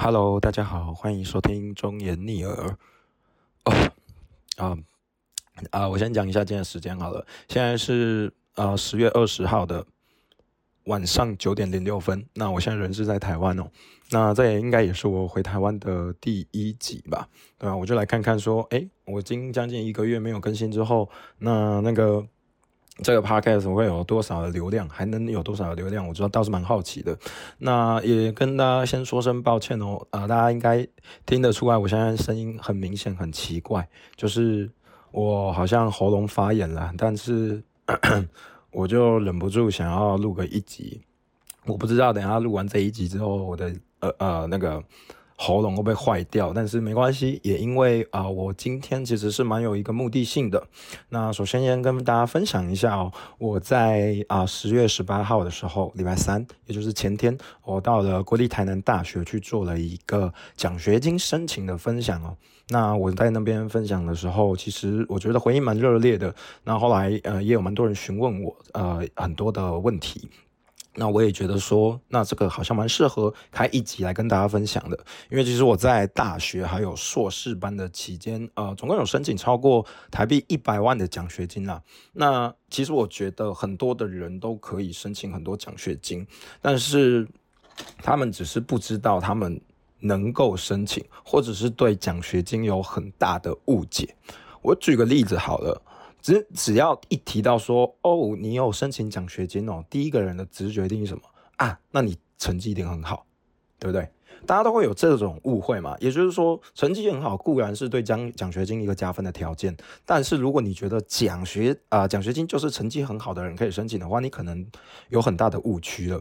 Hello，大家好，欢迎收听忠言逆耳。哦，啊啊，我先讲一下今天时间好了，现在是呃十月二十号的晚上九点零六分。那我现在人是在台湾哦，那这也应该也是我回台湾的第一集吧？对吧？我就来看看说，诶，我经将近一个月没有更新之后，那那个。这个 podcast 会有多少的流量，还能有多少的流量？我觉得倒是蛮好奇的。那也跟大家先说声抱歉哦，啊，大家应该听得出来，我现在声音很明显很奇怪，就是我好像喉咙发炎了，但是 我就忍不住想要录个一集。我不知道等下录完这一集之后，我的呃呃那个。喉咙会不会坏掉？但是没关系，也因为啊，我今天其实是蛮有一个目的性的。那首先先跟大家分享一下哦，我在啊十月十八号的时候，礼拜三，也就是前天，我到了国立台南大学去做了一个奖学金申请的分享哦。那我在那边分享的时候，其实我觉得回应蛮热烈的。那后来呃，也有蛮多人询问我呃很多的问题。那我也觉得说，那这个好像蛮适合开一集来跟大家分享的，因为其实我在大学还有硕士班的期间，呃，总共有申请超过台币一百万的奖学金啦。那其实我觉得很多的人都可以申请很多奖学金，但是他们只是不知道他们能够申请，或者是对奖学金有很大的误解。我举个例子好了。只只要一提到说哦，你有申请奖学金哦，第一个人的直觉定是什么啊？那你成绩一定很好，对不对？大家都会有这种误会嘛。也就是说，成绩很好固然是对奖奖学金一个加分的条件，但是如果你觉得奖学啊奖学金就是成绩很好的人可以申请的话，你可能有很大的误区了。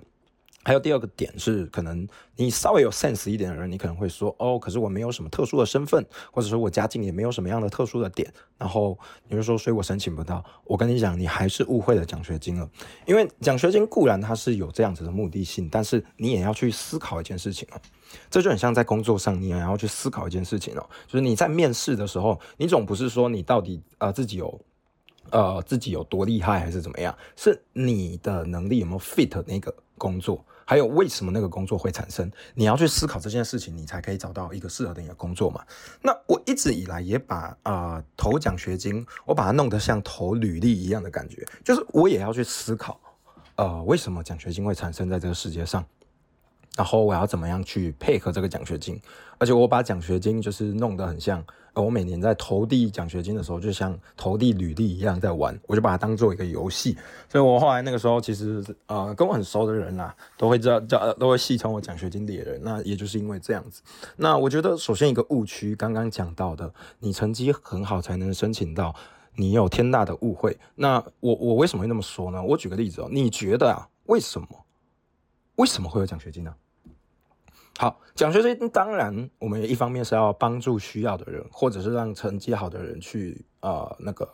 还有第二个点是，可能你稍微有 sense 一点的人，你可能会说，哦，可是我没有什么特殊的身份，或者说我家境也没有什么样的特殊的点，然后你就说，所以我申请不到。我跟你讲，你还是误会了奖学金了，因为奖学金固然它是有这样子的目的性，但是你也要去思考一件事情哦，这就很像在工作上，你也要去思考一件事情哦，就是你在面试的时候，你总不是说你到底呃自己有呃自己有多厉害还是怎么样，是你的能力有没有 fit 那个工作。还有为什么那个工作会产生？你要去思考这件事情，你才可以找到一个适合的一个工作嘛。那我一直以来也把啊投奖学金，我把它弄得像投履历一样的感觉，就是我也要去思考，呃，为什么奖学金会产生在这个世界上。然后我要怎么样去配合这个奖学金？而且我把奖学金就是弄得很像，我每年在投递奖学金的时候，就像投递履历一样在玩，我就把它当做一个游戏。所以我后来那个时候，其实呃跟我很熟的人啦，都会知道叫都会戏称我奖学金猎人。那也就是因为这样子。那我觉得首先一个误区，刚刚讲到的，你成绩很好才能申请到，你有天大的误会。那我我为什么会那么说呢？我举个例子哦，你觉得啊，为什么为什么会有奖学金呢？好，奖学金当然，我们一方面是要帮助需要的人，或者是让成绩好的人去呃那个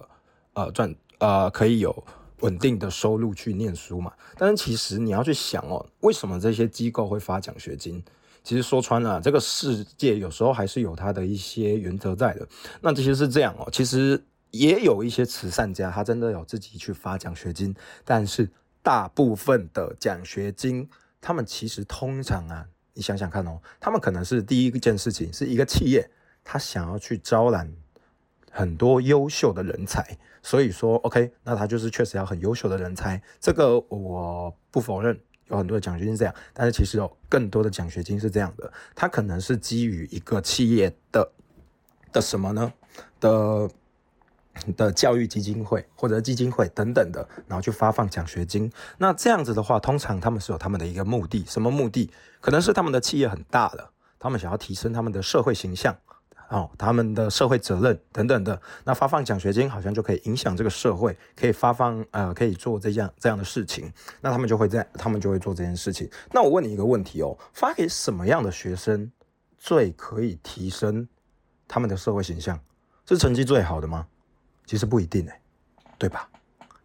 呃赚呃可以有稳定的收入去念书嘛。但是其实你要去想哦，为什么这些机构会发奖学金？其实说穿了，这个世界有时候还是有它的一些原则在的。那这些是这样哦，其实也有一些慈善家，他真的有自己去发奖学金，但是大部分的奖学金，他们其实通常啊。你想想看哦，他们可能是第一件事情是一个企业，他想要去招揽很多优秀的人才，所以说 OK，那他就是确实要很优秀的人才，这个我不否认，有很多的奖学金是这样，但是其实有更多的奖学金是这样的，它可能是基于一个企业的的什么呢的。的教育基金会或者基金会等等的，然后去发放奖学金。那这样子的话，通常他们是有他们的一个目的，什么目的？可能是他们的企业很大了，他们想要提升他们的社会形象，哦，他们的社会责任等等的。那发放奖学金好像就可以影响这个社会，可以发放呃，可以做这样这样的事情。那他们就会在，他们就会做这件事情。那我问你一个问题哦，发给什么样的学生最可以提升他们的社会形象？是成绩最好的吗？其实不一定哎，对吧？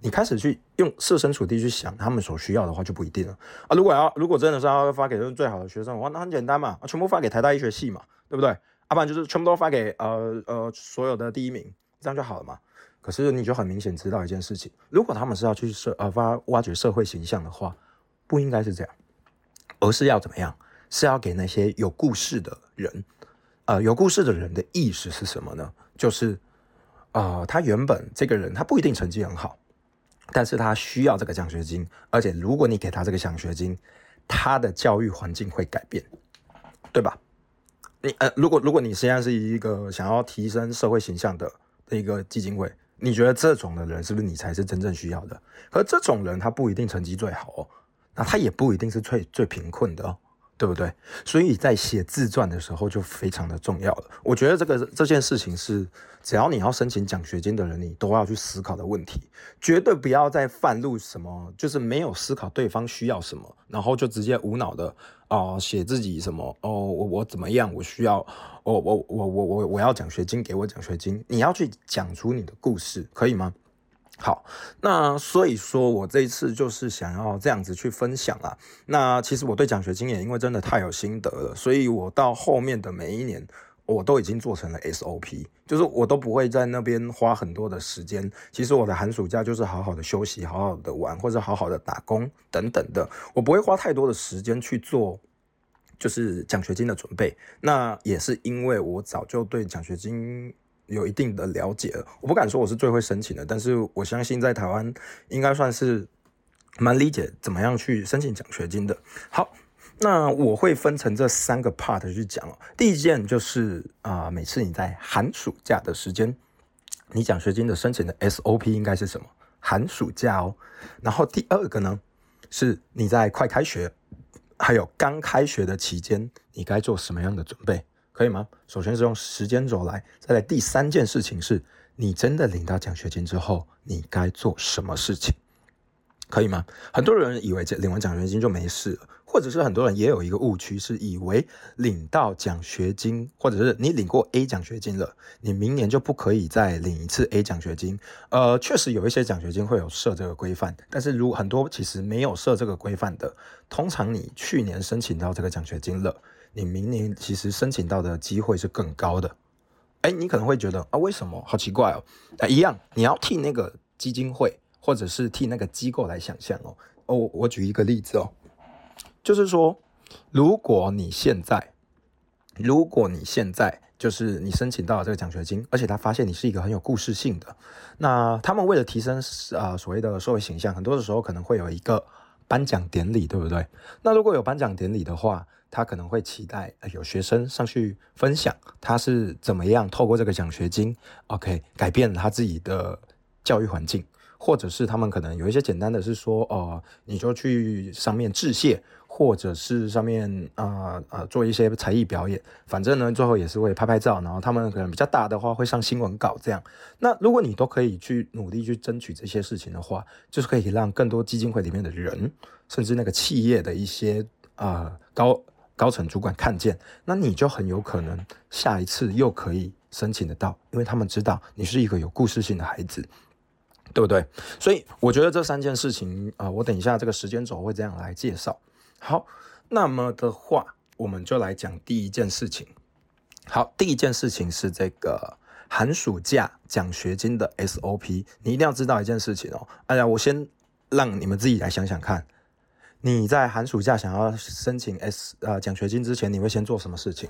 你开始去用设身处地去想他们所需要的话，就不一定了啊。如果要如果真的是要发给最好的学生的话，那很简单嘛，全部发给台大医学系嘛，对不对？要不然就是全部都发给呃呃所有的第一名，这样就好了嘛。可是你就很明显知道一件事情，如果他们是要去社呃发挖掘社会形象的话，不应该是这样，而是要怎么样？是要给那些有故事的人。呃，有故事的人的意思是什么呢？就是，呃，他原本这个人他不一定成绩很好，但是他需要这个奖学金，而且如果你给他这个奖学金，他的教育环境会改变，对吧？你呃，如果如果你现在是一个想要提升社会形象的的一个基金会，你觉得这种的人是不是你才是真正需要的？可这种人他不一定成绩最好哦，那他也不一定是最最贫困的哦。对不对？所以在写自传的时候就非常的重要了。我觉得这个这件事情是，只要你要申请奖学金的人，你都要去思考的问题。绝对不要再犯入什么，就是没有思考对方需要什么，然后就直接无脑的啊写自己什么哦，我我怎么样，我需要，我我我我我我要奖学金，给我奖学金。你要去讲出你的故事，可以吗？好，那所以说我这一次就是想要这样子去分享啊。那其实我对奖学金也因为真的太有心得了，所以我到后面的每一年，我都已经做成了 SOP，就是我都不会在那边花很多的时间。其实我的寒暑假就是好好的休息，好好的玩，或者好好的打工等等的，我不会花太多的时间去做，就是奖学金的准备。那也是因为我早就对奖学金。有一定的了解了，我不敢说我是最会申请的，但是我相信在台湾应该算是蛮理解怎么样去申请奖学金的。好，那我会分成这三个 part 去讲哦。第一件就是啊，每次你在寒暑假的时间，你奖学金的申请的 SOP 应该是什么？寒暑假哦。然后第二个呢，是你在快开学还有刚开学的期间，你该做什么样的准备？可以吗？首先是用时间轴来，再来第三件事情是，你真的领到奖学金之后，你该做什么事情？可以吗？很多人以为领完奖学金就没事了，或者是很多人也有一个误区，是以为领到奖学金，或者是你领过 A 奖学金了，你明年就不可以再领一次 A 奖学金。呃，确实有一些奖学金会有设这个规范，但是如很多其实没有设这个规范的，通常你去年申请到这个奖学金了。你明年其实申请到的机会是更高的，哎，你可能会觉得啊，为什么？好奇怪哦！啊，一样，你要替那个基金会或者是替那个机构来想象哦。哦，我举一个例子哦，就是说，如果你现在，如果你现在就是你申请到了这个奖学金，而且他发现你是一个很有故事性的，那他们为了提升啊所谓的社会形象，很多的时候可能会有一个颁奖典礼，对不对？那如果有颁奖典礼的话，他可能会期待有学生上去分享他是怎么样透过这个奖学金，OK 改变了他自己的教育环境，或者是他们可能有一些简单的是说，哦，你就去上面致谢，或者是上面啊啊做一些才艺表演，反正呢最后也是会拍拍照，然后他们可能比较大的话会上新闻稿这样。那如果你都可以去努力去争取这些事情的话，就是可以让更多基金会里面的人，甚至那个企业的一些啊高。高层主管看见，那你就很有可能下一次又可以申请得到，因为他们知道你是一个有故事性的孩子，对不对？所以我觉得这三件事情啊，我等一下这个时间轴会这样来介绍。好，那么的话，我们就来讲第一件事情。好，第一件事情是这个寒暑假奖学金的 SOP，你一定要知道一件事情哦。哎呀，我先让你们自己来想想看。你在寒暑假想要申请 S 呃奖学金之前，你会先做什么事情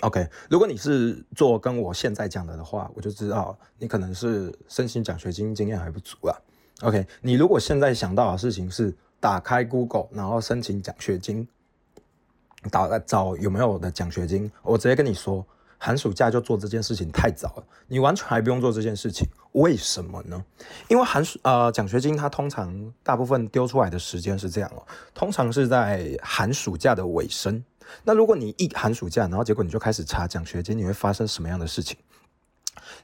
？OK，如果你是做跟我现在讲的的话，我就知道你可能是申请奖学金经验还不足啊。OK，你如果现在想到的事情是打开 Google，然后申请奖学金，打找有没有的奖学金，我直接跟你说。寒暑假就做这件事情太早了，你完全还不用做这件事情，为什么呢？因为寒暑呃奖学金它通常大部分丢出来的时间是这样哦，通常是在寒暑假的尾声。那如果你一寒暑假，然后结果你就开始查奖学金，你会发生什么样的事情？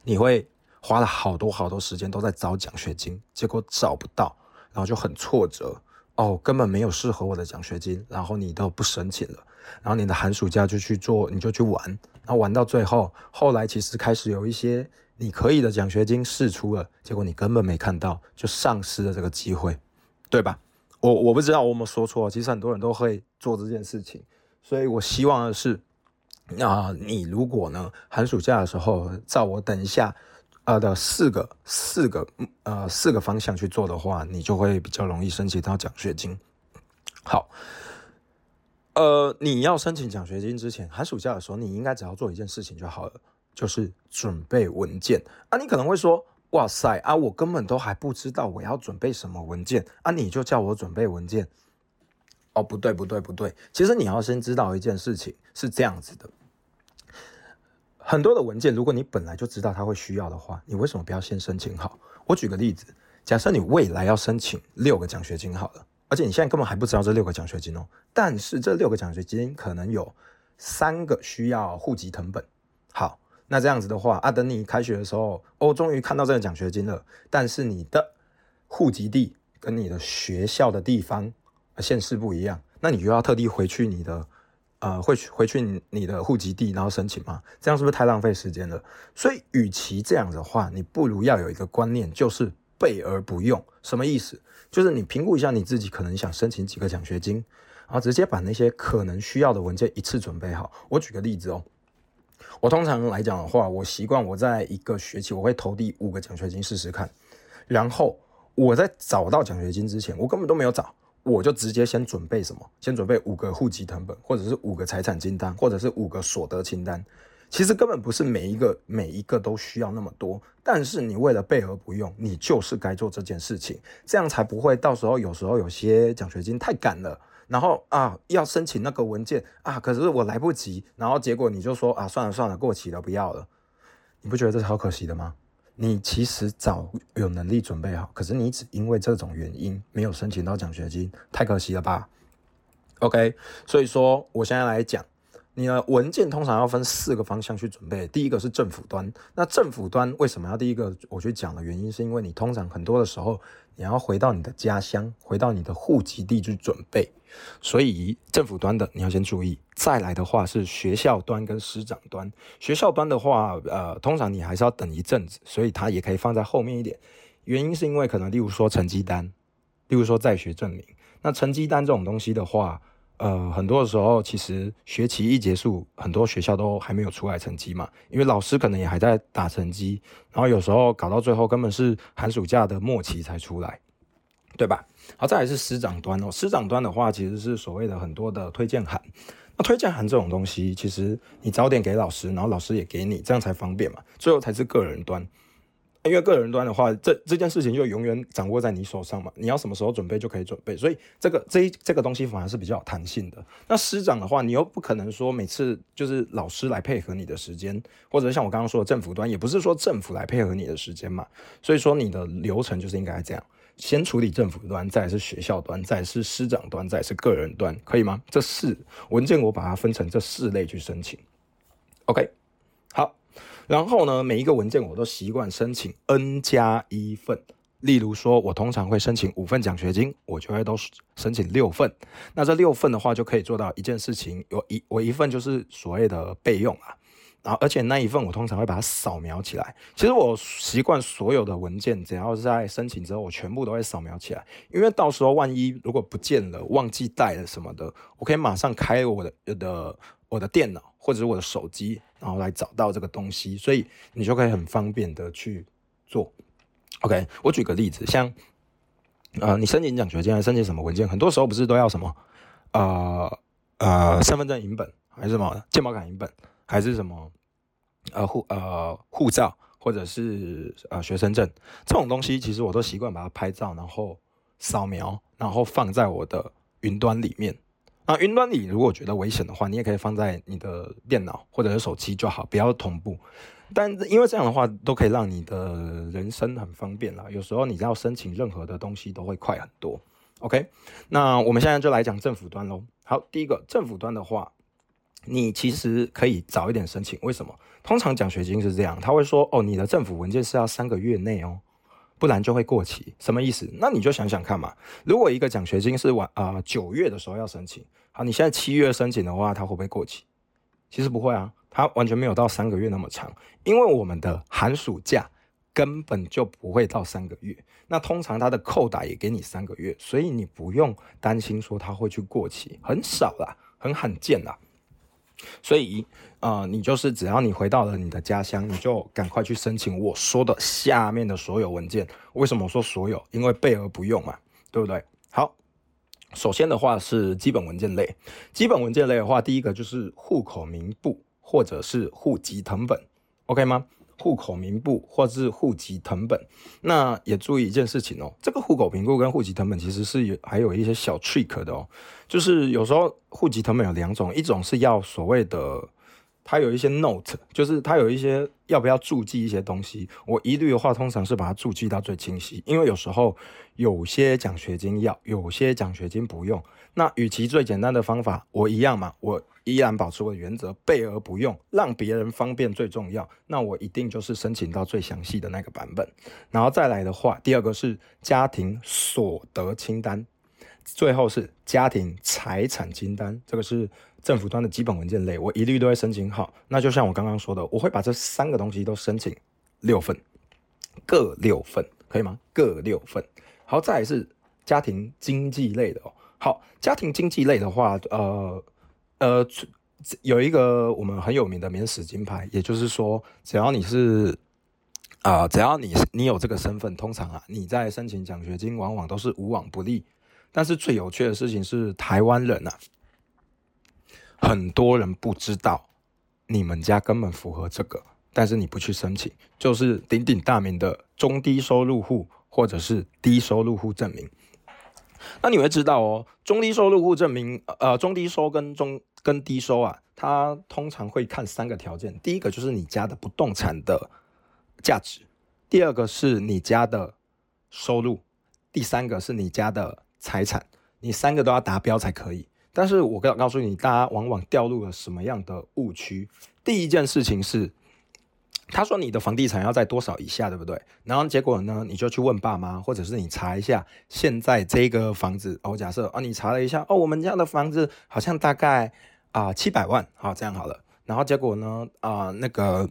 你会花了好多好多时间都在找奖学金，结果找不到，然后就很挫折哦，根本没有适合我的奖学金，然后你都不申请了，然后你的寒暑假就去做，你就去玩。然后玩到最后，后来其实开始有一些你可以的奖学金试出了，结果你根本没看到，就丧失了这个机会，对吧？我我不知道我有没有说错，其实很多人都会做这件事情，所以我希望的是，啊，你如果呢寒暑假的时候，照我等一下呃的四个四个呃四个方向去做的话，你就会比较容易申请到奖学金。好。呃，你要申请奖学金之前，寒暑假的时候，你应该只要做一件事情就好了，就是准备文件啊。你可能会说，哇塞啊，我根本都还不知道我要准备什么文件啊，你就叫我准备文件？哦，不对，不对，不对，其实你要先知道一件事情是这样子的。很多的文件，如果你本来就知道他会需要的话，你为什么不要先申请好？我举个例子，假设你未来要申请六个奖学金好了，而且你现在根本还不知道这六个奖学金哦。但是这六个奖学金可能有三个需要户籍成本。好，那这样子的话啊，等你开学的时候，哦，终于看到这个奖学金了，但是你的户籍地跟你的学校的地方县市不一样，那你就要特地回去你的。呃，会去回去你的户籍地，然后申请吗？这样是不是太浪费时间了？所以，与其这样的话，你不如要有一个观念，就是备而不用。什么意思？就是你评估一下你自己可能想申请几个奖学金，然后直接把那些可能需要的文件一次准备好。我举个例子哦，我通常来讲的话，我习惯我在一个学期我会投递五个奖学金试试看，然后我在找到奖学金之前，我根本都没有找。我就直接先准备什么？先准备五个户籍成本，或者是五个财产清单，或者是五个所得清单。其实根本不是每一个每一个都需要那么多，但是你为了备而不用，你就是该做这件事情，这样才不会到时候有时候有些奖学金太赶了，然后啊要申请那个文件啊，可是我来不及，然后结果你就说啊算了算了过期了不要了，你不觉得这是好可惜的吗？你其实早有能力准备好，可是你只因为这种原因没有申请到奖学金，太可惜了吧？OK，所以说我现在来讲，你的文件通常要分四个方向去准备。第一个是政府端，那政府端为什么要第一个我去讲的原因，是因为你通常很多的时候。你要回到你的家乡，回到你的户籍地去准备，所以政府端的你要先注意。再来的话是学校端跟师长端。学校端的话，呃，通常你还是要等一阵子，所以它也可以放在后面一点。原因是因为可能，例如说成绩单，例如说在学证明。那成绩单这种东西的话。呃，很多的时候，其实学期一结束，很多学校都还没有出来成绩嘛，因为老师可能也还在打成绩，然后有时候搞到最后根本是寒暑假的末期才出来，对吧？好，再来是师长端哦，师长端的话，其实是所谓的很多的推荐函。那推荐函这种东西，其实你早点给老师，然后老师也给你，这样才方便嘛。最后才是个人端。因为个人端的话，这这件事情就永远掌握在你手上嘛。你要什么时候准备就可以准备，所以这个这一这个东西反而是比较有弹性的。那师长的话，你又不可能说每次就是老师来配合你的时间，或者像我刚刚说的政府端，也不是说政府来配合你的时间嘛。所以说你的流程就是应该这样：先处理政府端，再是学校端，再是师长端，再是个人端，可以吗？这四文件我把它分成这四类去申请。OK。然后呢，每一个文件我都习惯申请 N 加一份。例如说，我通常会申请五份奖学金，我就会都申请六份。那这六份的话，就可以做到一件事情：有一我一份就是所谓的备用啊。然后，而且那一份我通常会把它扫描起来。其实我习惯所有的文件，只要是在申请之后，我全部都会扫描起来，因为到时候万一如果不见了、忘记带了什么的，我可以马上开我的我的我的电脑或者是我的手机。然后来找到这个东西，所以你就可以很方便的去做。OK，我举个例子，像呃，你申请奖学金，申请什么文件？很多时候不是都要什么呃呃身份证影本，还是什么健保卡影本，还是什么呃护呃护照，或者是呃学生证这种东西，其实我都习惯把它拍照，然后扫描，然后放在我的云端里面。那云端里如果觉得危险的话，你也可以放在你的电脑或者是手机就好，不要同步。但因为这样的话，都可以让你的人生很方便啦。有时候你要申请任何的东西都会快很多。OK，那我们现在就来讲政府端喽。好，第一个政府端的话，你其实可以早一点申请。为什么？通常奖学金是这样，他会说哦，你的政府文件是要三个月内哦。不然就会过期，什么意思？那你就想想看嘛。如果一个奖学金是晚啊九月的时候要申请，好，你现在七月申请的话，它会不会过期？其实不会啊，它完全没有到三个月那么长，因为我们的寒暑假根本就不会到三个月。那通常它的扣打也给你三个月，所以你不用担心说它会去过期，很少啦，很罕见啦。所以，呃，你就是只要你回到了你的家乡，你就赶快去申请我说的下面的所有文件。为什么我说所有？因为备而不用嘛，对不对？好，首先的话是基本文件类，基本文件类的话，第一个就是户口名簿或者是户籍成本，OK 吗？户口名簿或是户籍成本，那也注意一件事情哦，这个户口名簿跟户籍成本其实是有还有一些小 trick 的哦，就是有时候户籍成本有两种，一种是要所谓的。它有一些 note，就是它有一些要不要注记一些东西。我一律的话，通常是把它注记到最清晰，因为有时候有些奖学金要，有些奖学金不用。那与其最简单的方法，我一样嘛，我依然保持我的原则，备而不用，让别人方便最重要。那我一定就是申请到最详细的那个版本。然后再来的话，第二个是家庭所得清单，最后是家庭财产清单，这个是。政府端的基本文件类，我一律都会申请好。那就像我刚刚说的，我会把这三个东西都申请六份，各六份，可以吗？各六份。好，再来是家庭经济类的哦。好，家庭经济类的话，呃呃，有一个我们很有名的免死金牌，也就是说，只要你是啊，只要你你有这个身份，通常啊，你在申请奖学金往往都是无往不利。但是最有趣的事情是，台湾人啊。很多人不知道，你们家根本符合这个，但是你不去申请，就是鼎鼎大名的中低收入户或者是低收入户证明。那你会知道哦，中低收入户证明，呃，中低收跟中跟低收啊，它通常会看三个条件，第一个就是你家的不动产的价值，第二个是你家的收入，第三个是你家的财产，你三个都要达标才可以。但是我告告诉你，大家往往掉入了什么样的误区？第一件事情是，他说你的房地产要在多少以下，对不对？然后结果呢，你就去问爸妈，或者是你查一下，现在这个房子，哦，假设啊，你查了一下，哦，我们家的房子好像大概啊七百万，好，这样好了。然后结果呢，啊，那个。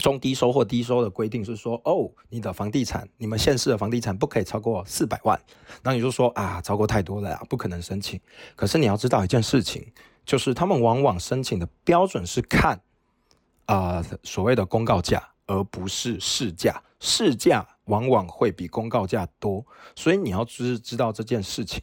中低收或低收的规定是说，哦，你的房地产，你们县市的房地产不可以超过四百万。那你就说啊，超过太多了呀，不可能申请。可是你要知道一件事情，就是他们往往申请的标准是看啊所谓的公告价，而不是市价。市价往往会比公告价多，所以你要知知道这件事情。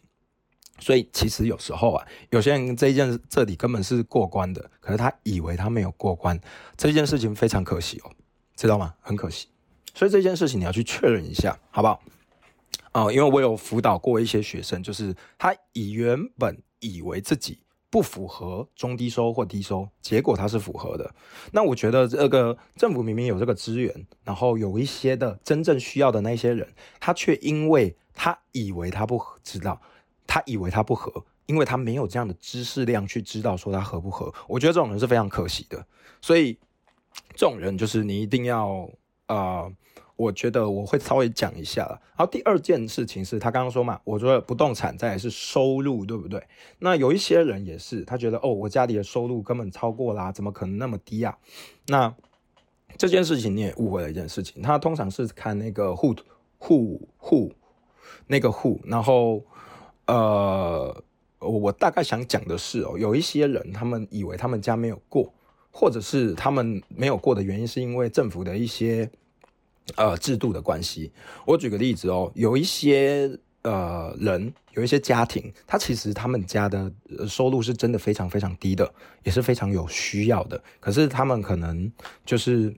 所以其实有时候啊，有些人这一件这里根本是过关的，可是他以为他没有过关，这件事情非常可惜哦，知道吗？很可惜。所以这件事情你要去确认一下，好不好？啊，因为我有辅导过一些学生，就是他以原本以为自己不符合中低收或低收，结果他是符合的。那我觉得这个政府明明有这个资源，然后有一些的真正需要的那些人，他却因为他以为他不知道。他以为他不合，因为他没有这样的知识量去知道说他合不合。我觉得这种人是非常可惜的，所以这种人就是你一定要啊，我觉得我会稍微讲一下了。然后第二件事情是他刚刚说嘛，我说不动产再是收入，对不对？那有一些人也是，他觉得哦，我家里的收入根本超过啦，怎么可能那么低啊？那这件事情你也误会了一件事情，他通常是看那个户户户那个户，然后。呃，我大概想讲的是哦，有一些人他们以为他们家没有过，或者是他们没有过的原因是因为政府的一些呃制度的关系。我举个例子哦，有一些呃人，有一些家庭，他其实他们家的收入是真的非常非常低的，也是非常有需要的，可是他们可能就是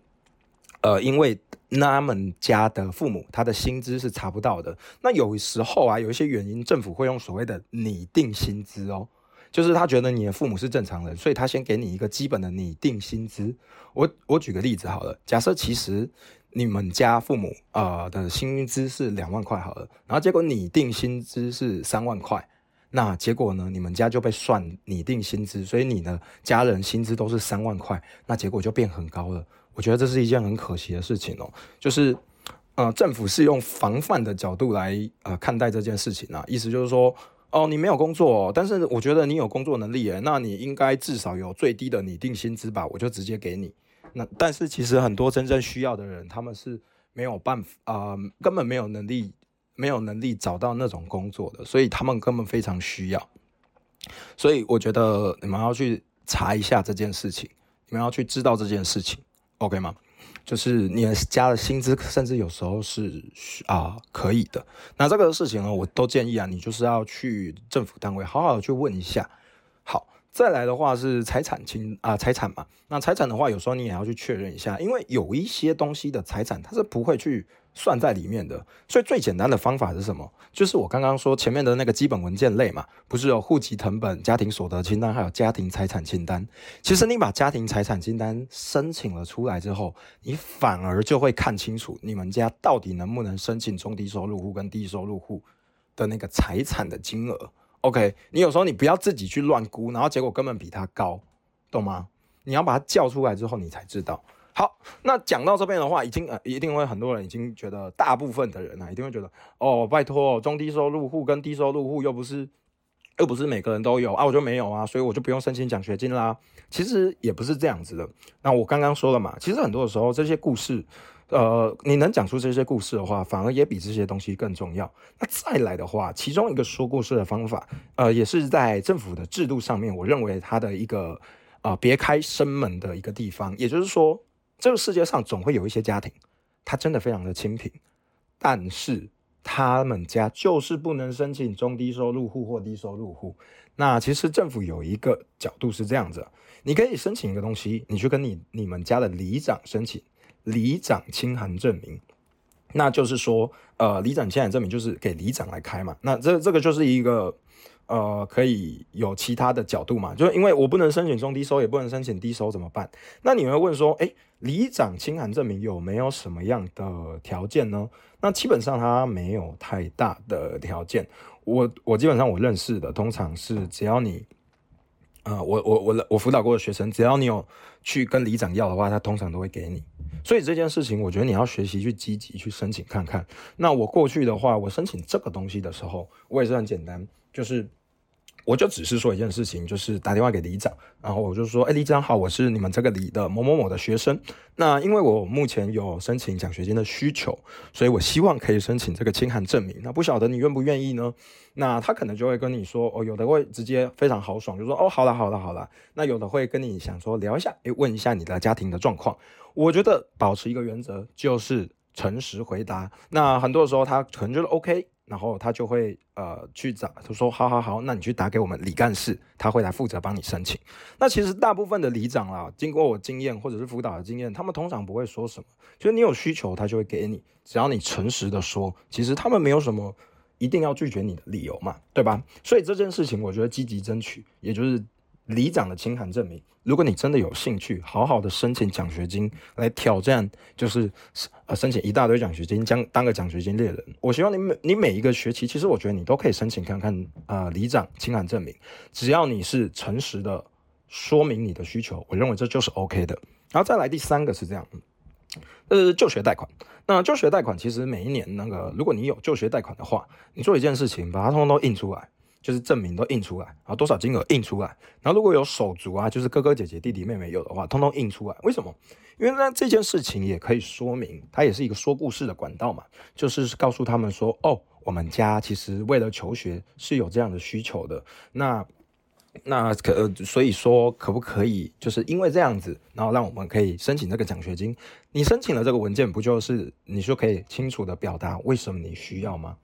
呃因为。他们家的父母，他的薪资是查不到的。那有时候啊，有一些原因，政府会用所谓的拟定薪资哦，就是他觉得你的父母是正常人，所以他先给你一个基本的拟定薪资。我我举个例子好了，假设其实你们家父母啊的薪资是两万块好了，然后结果拟定薪资是三万块，那结果呢，你们家就被算拟定薪资，所以你的家人薪资都是三万块，那结果就变很高了。我觉得这是一件很可惜的事情哦，就是，呃，政府是用防范的角度来呃看待这件事情啊，意思就是说，哦，你没有工作，但是我觉得你有工作能力，那你应该至少有最低的拟定薪资吧，我就直接给你。那但是其实很多真正需要的人，他们是没有办法啊，根本没有能力，没有能力找到那种工作的，所以他们根本非常需要。所以我觉得你们要去查一下这件事情，你们要去知道这件事情。OK 吗？就是你加的薪资，甚至有时候是啊可以的。那这个事情呢，我都建议啊，你就是要去政府单位好好的去问一下。好。再来的话是财产清啊财产嘛，那财产的话有时候你也要去确认一下，因为有一些东西的财产它是不会去算在里面的，所以最简单的方法是什么？就是我刚刚说前面的那个基本文件类嘛，不是有户籍成本、家庭所得清单，还有家庭财产清单。其实你把家庭财产清单申请了出来之后，你反而就会看清楚你们家到底能不能申请中低收入户跟低收入户的那个财产的金额。OK，你有时候你不要自己去乱估，然后结果根本比他高，懂吗？你要把它叫出来之后，你才知道。好，那讲到这边的话，已经呃，一定会很多人已经觉得，大部分的人啊，一定会觉得，哦，拜托，中低收入户跟低收入户又不是，又不是每个人都有啊，我就没有啊，所以我就不用申请奖学金啦。其实也不是这样子的。那我刚刚说了嘛，其实很多的时候这些故事。呃，你能讲出这些故事的话，反而也比这些东西更重要。那再来的话，其中一个说故事的方法，呃，也是在政府的制度上面，我认为它的一个啊别开生门的一个地方。也就是说，这个世界上总会有一些家庭，他真的非常的清贫，但是他们家就是不能申请中低收入户或低收入户。那其实政府有一个角度是这样子，你可以申请一个东西，你去跟你你们家的里长申请。里长清函证明，那就是说，呃，里长清函证明就是给里长来开嘛。那这这个就是一个，呃，可以有其他的角度嘛？就是因为我不能申请中低收，也不能申请低收，怎么办？那你会问说，哎，里长清函证明有没有什么样的条件呢？那基本上它没有太大的条件。我我基本上我认识的，通常是只要你。啊，我我我我辅导过的学生，只要你有去跟里长要的话，他通常都会给你。所以这件事情，我觉得你要学习去积极去申请看看。那我过去的话，我申请这个东西的时候，我也是很简单，就是。我就只是说一件事情，就是打电话给里长，然后我就说，哎，里长好，我是你们这个里的某某某的学生。那因为我目前有申请奖学金的需求，所以我希望可以申请这个清函证明。那不晓得你愿不愿意呢？那他可能就会跟你说，哦，有的会直接非常豪爽，就说，哦，好了，好了，好了。那有的会跟你想说聊一下，哎，问一下你的家庭的状况。我觉得保持一个原则，就是诚实回答。那很多的时候，他可能觉得 OK。然后他就会呃去找，他说好好好，那你去打给我们李干事，他会来负责帮你申请。那其实大部分的里长啦，经过我经验或者是辅导的经验，他们通常不会说什么，就是你有需求，他就会给你，只要你诚实的说，其实他们没有什么一定要拒绝你的理由嘛，对吧？所以这件事情，我觉得积极争取，也就是。里长的清函证明，如果你真的有兴趣，好好的申请奖学金来挑战，就是呃申请一大堆奖学金，将当个奖学金猎人。我希望你每你每一个学期，其实我觉得你都可以申请看看啊里长清函证明，只要你是诚实的说明你的需求，我认为这就是 OK 的。然后再来第三个是这样，呃就学贷款。那就学贷款其实每一年那个，如果你有就学贷款的话，你做一件事情，把它通通都印出来。就是证明都印出来，然后多少金额印出来，然后如果有手足啊，就是哥哥姐姐弟弟妹妹有的话，通通印出来。为什么？因为呢这件事情也可以说明，它也是一个说故事的管道嘛，就是告诉他们说，哦，我们家其实为了求学是有这样的需求的。那那可所以说可不可以就是因为这样子，然后让我们可以申请这个奖学金？你申请了这个文件，不就是你就可以清楚的表达为什么你需要吗？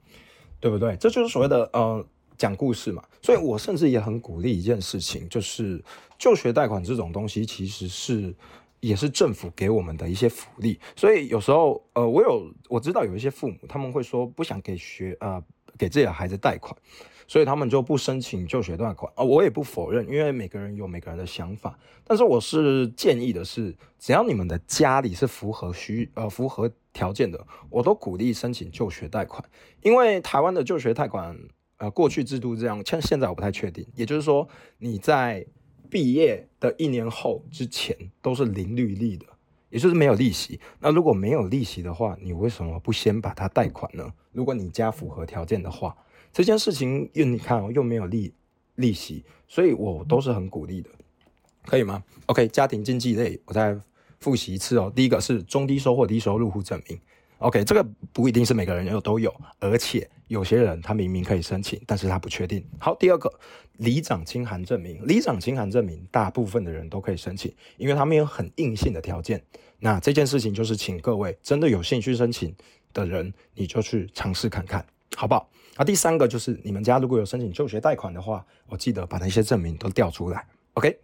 对不对？这就是所谓的呃。讲故事嘛，所以我甚至也很鼓励一件事情，就是就学贷款这种东西，其实是也是政府给我们的一些福利。所以有时候，呃，我有我知道有一些父母他们会说不想给学呃给自己的孩子贷款，所以他们就不申请就学贷款啊。我也不否认，因为每个人有每个人的想法。但是我是建议的是，只要你们的家里是符合需呃符合条件的，我都鼓励申请就学贷款，因为台湾的就学贷款。呃，过去制度这样，像现在我不太确定。也就是说，你在毕业的一年后之前都是零利率的，也就是没有利息。那如果没有利息的话，你为什么不先把它贷款呢？如果你家符合条件的话，这件事情又你看又没有利利息，所以我都是很鼓励的，可以吗？OK，家庭经济类，我再复习一次哦。第一个是中低收或低收入户证明。OK，这个不一定是每个人有都有，而且有些人他明明可以申请，但是他不确定。好，第二个，里长清函证明，里长清函证明，大部分的人都可以申请，因为他们有很硬性的条件。那这件事情就是，请各位真的有兴趣申请的人，你就去尝试看看，好不好？那第三个就是，你们家如果有申请就学贷款的话，我记得把那些证明都调出来，OK。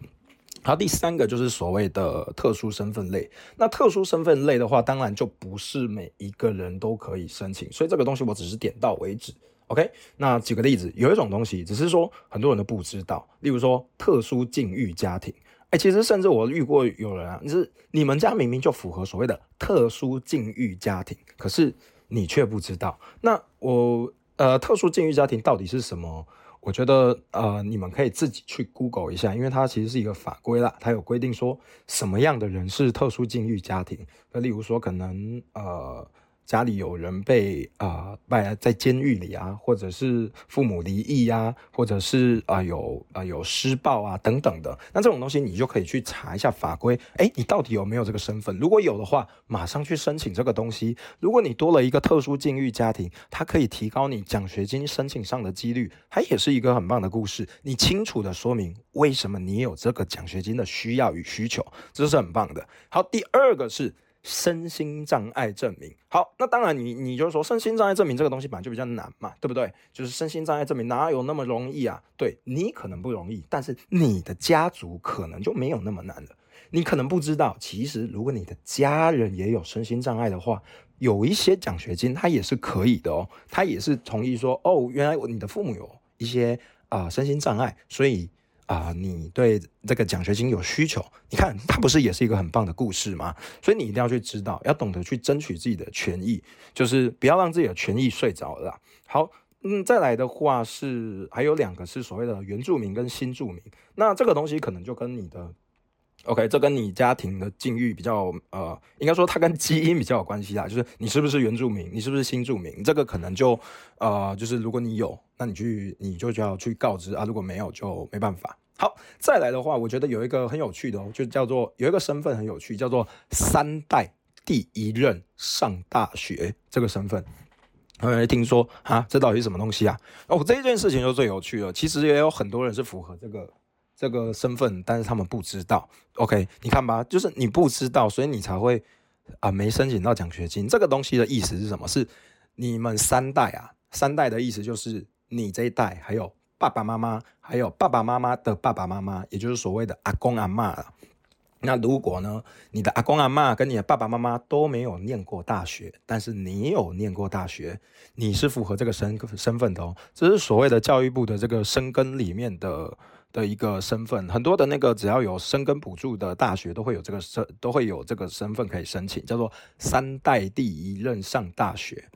好，第三个就是所谓的特殊身份类。那特殊身份类的话，当然就不是每一个人都可以申请，所以这个东西我只是点到为止。OK，那举个例子，有一种东西只是说很多人都不知道，例如说特殊境遇家庭。哎，其实甚至我遇过有人啊，就是你们家明明就符合所谓的特殊境遇家庭，可是你却不知道。那我呃，特殊境遇家庭到底是什么？我觉得呃，你们可以自己去 Google 一下，因为它其实是一个法规啦，它有规定说什么样的人是特殊境遇家庭。那例如说，可能呃。家里有人被啊在在监狱里啊，或者是父母离异呀，或者是啊有啊有施暴啊等等的，那这种东西你就可以去查一下法规，哎，你到底有没有这个身份？如果有的话，马上去申请这个东西。如果你多了一个特殊境遇家庭，它可以提高你奖学金申请上的几率，它也是一个很棒的故事。你清楚的说明为什么你有这个奖学金的需要与需求，这是很棒的。好，第二个是。身心障碍证明，好，那当然你你就是说身心障碍证明这个东西本来就比较难嘛，对不对？就是身心障碍证明哪有那么容易啊？对你可能不容易，但是你的家族可能就没有那么难了。你可能不知道，其实如果你的家人也有身心障碍的话，有一些奖学金它也是可以的哦，它也是同意说，哦，原来你的父母有一些啊身心障碍，所以。啊，你对这个奖学金有需求？你看，它不是也是一个很棒的故事吗？所以你一定要去知道，要懂得去争取自己的权益，就是不要让自己的权益睡着了。好，嗯，再来的话是还有两个是所谓的原住民跟新住民，那这个东西可能就跟你的。OK，这跟你家庭的境遇比较，呃，应该说它跟基因比较有关系啦。就是你是不是原住民，你是不是新住民，这个可能就，呃，就是如果你有，那你去你就就要去告知啊；如果没有，就没办法。好，再来的话，我觉得有一个很有趣的哦，就叫做有一个身份很有趣，叫做三代第一任上大学这个身份。呃，听说啊，这到底是什么东西啊？哦，这一件事情就最有趣了。其实也有很多人是符合这个。这个身份，但是他们不知道。OK，你看吧，就是你不知道，所以你才会啊没申请到奖学金。这个东西的意思是什么？是你们三代啊，三代的意思就是你这一代，还有爸爸妈妈，还有爸爸妈妈的爸爸妈妈，也就是所谓的阿公阿妈。那如果呢，你的阿公阿妈跟你的爸爸妈妈都没有念过大学，但是你有念过大学，你是符合这个身身份的哦。这是所谓的教育部的这个生根里面的。的一个身份，很多的那个只要有生根补助的大学都会有这个身，都会有这个身份可以申请，叫做三代第一任上大学。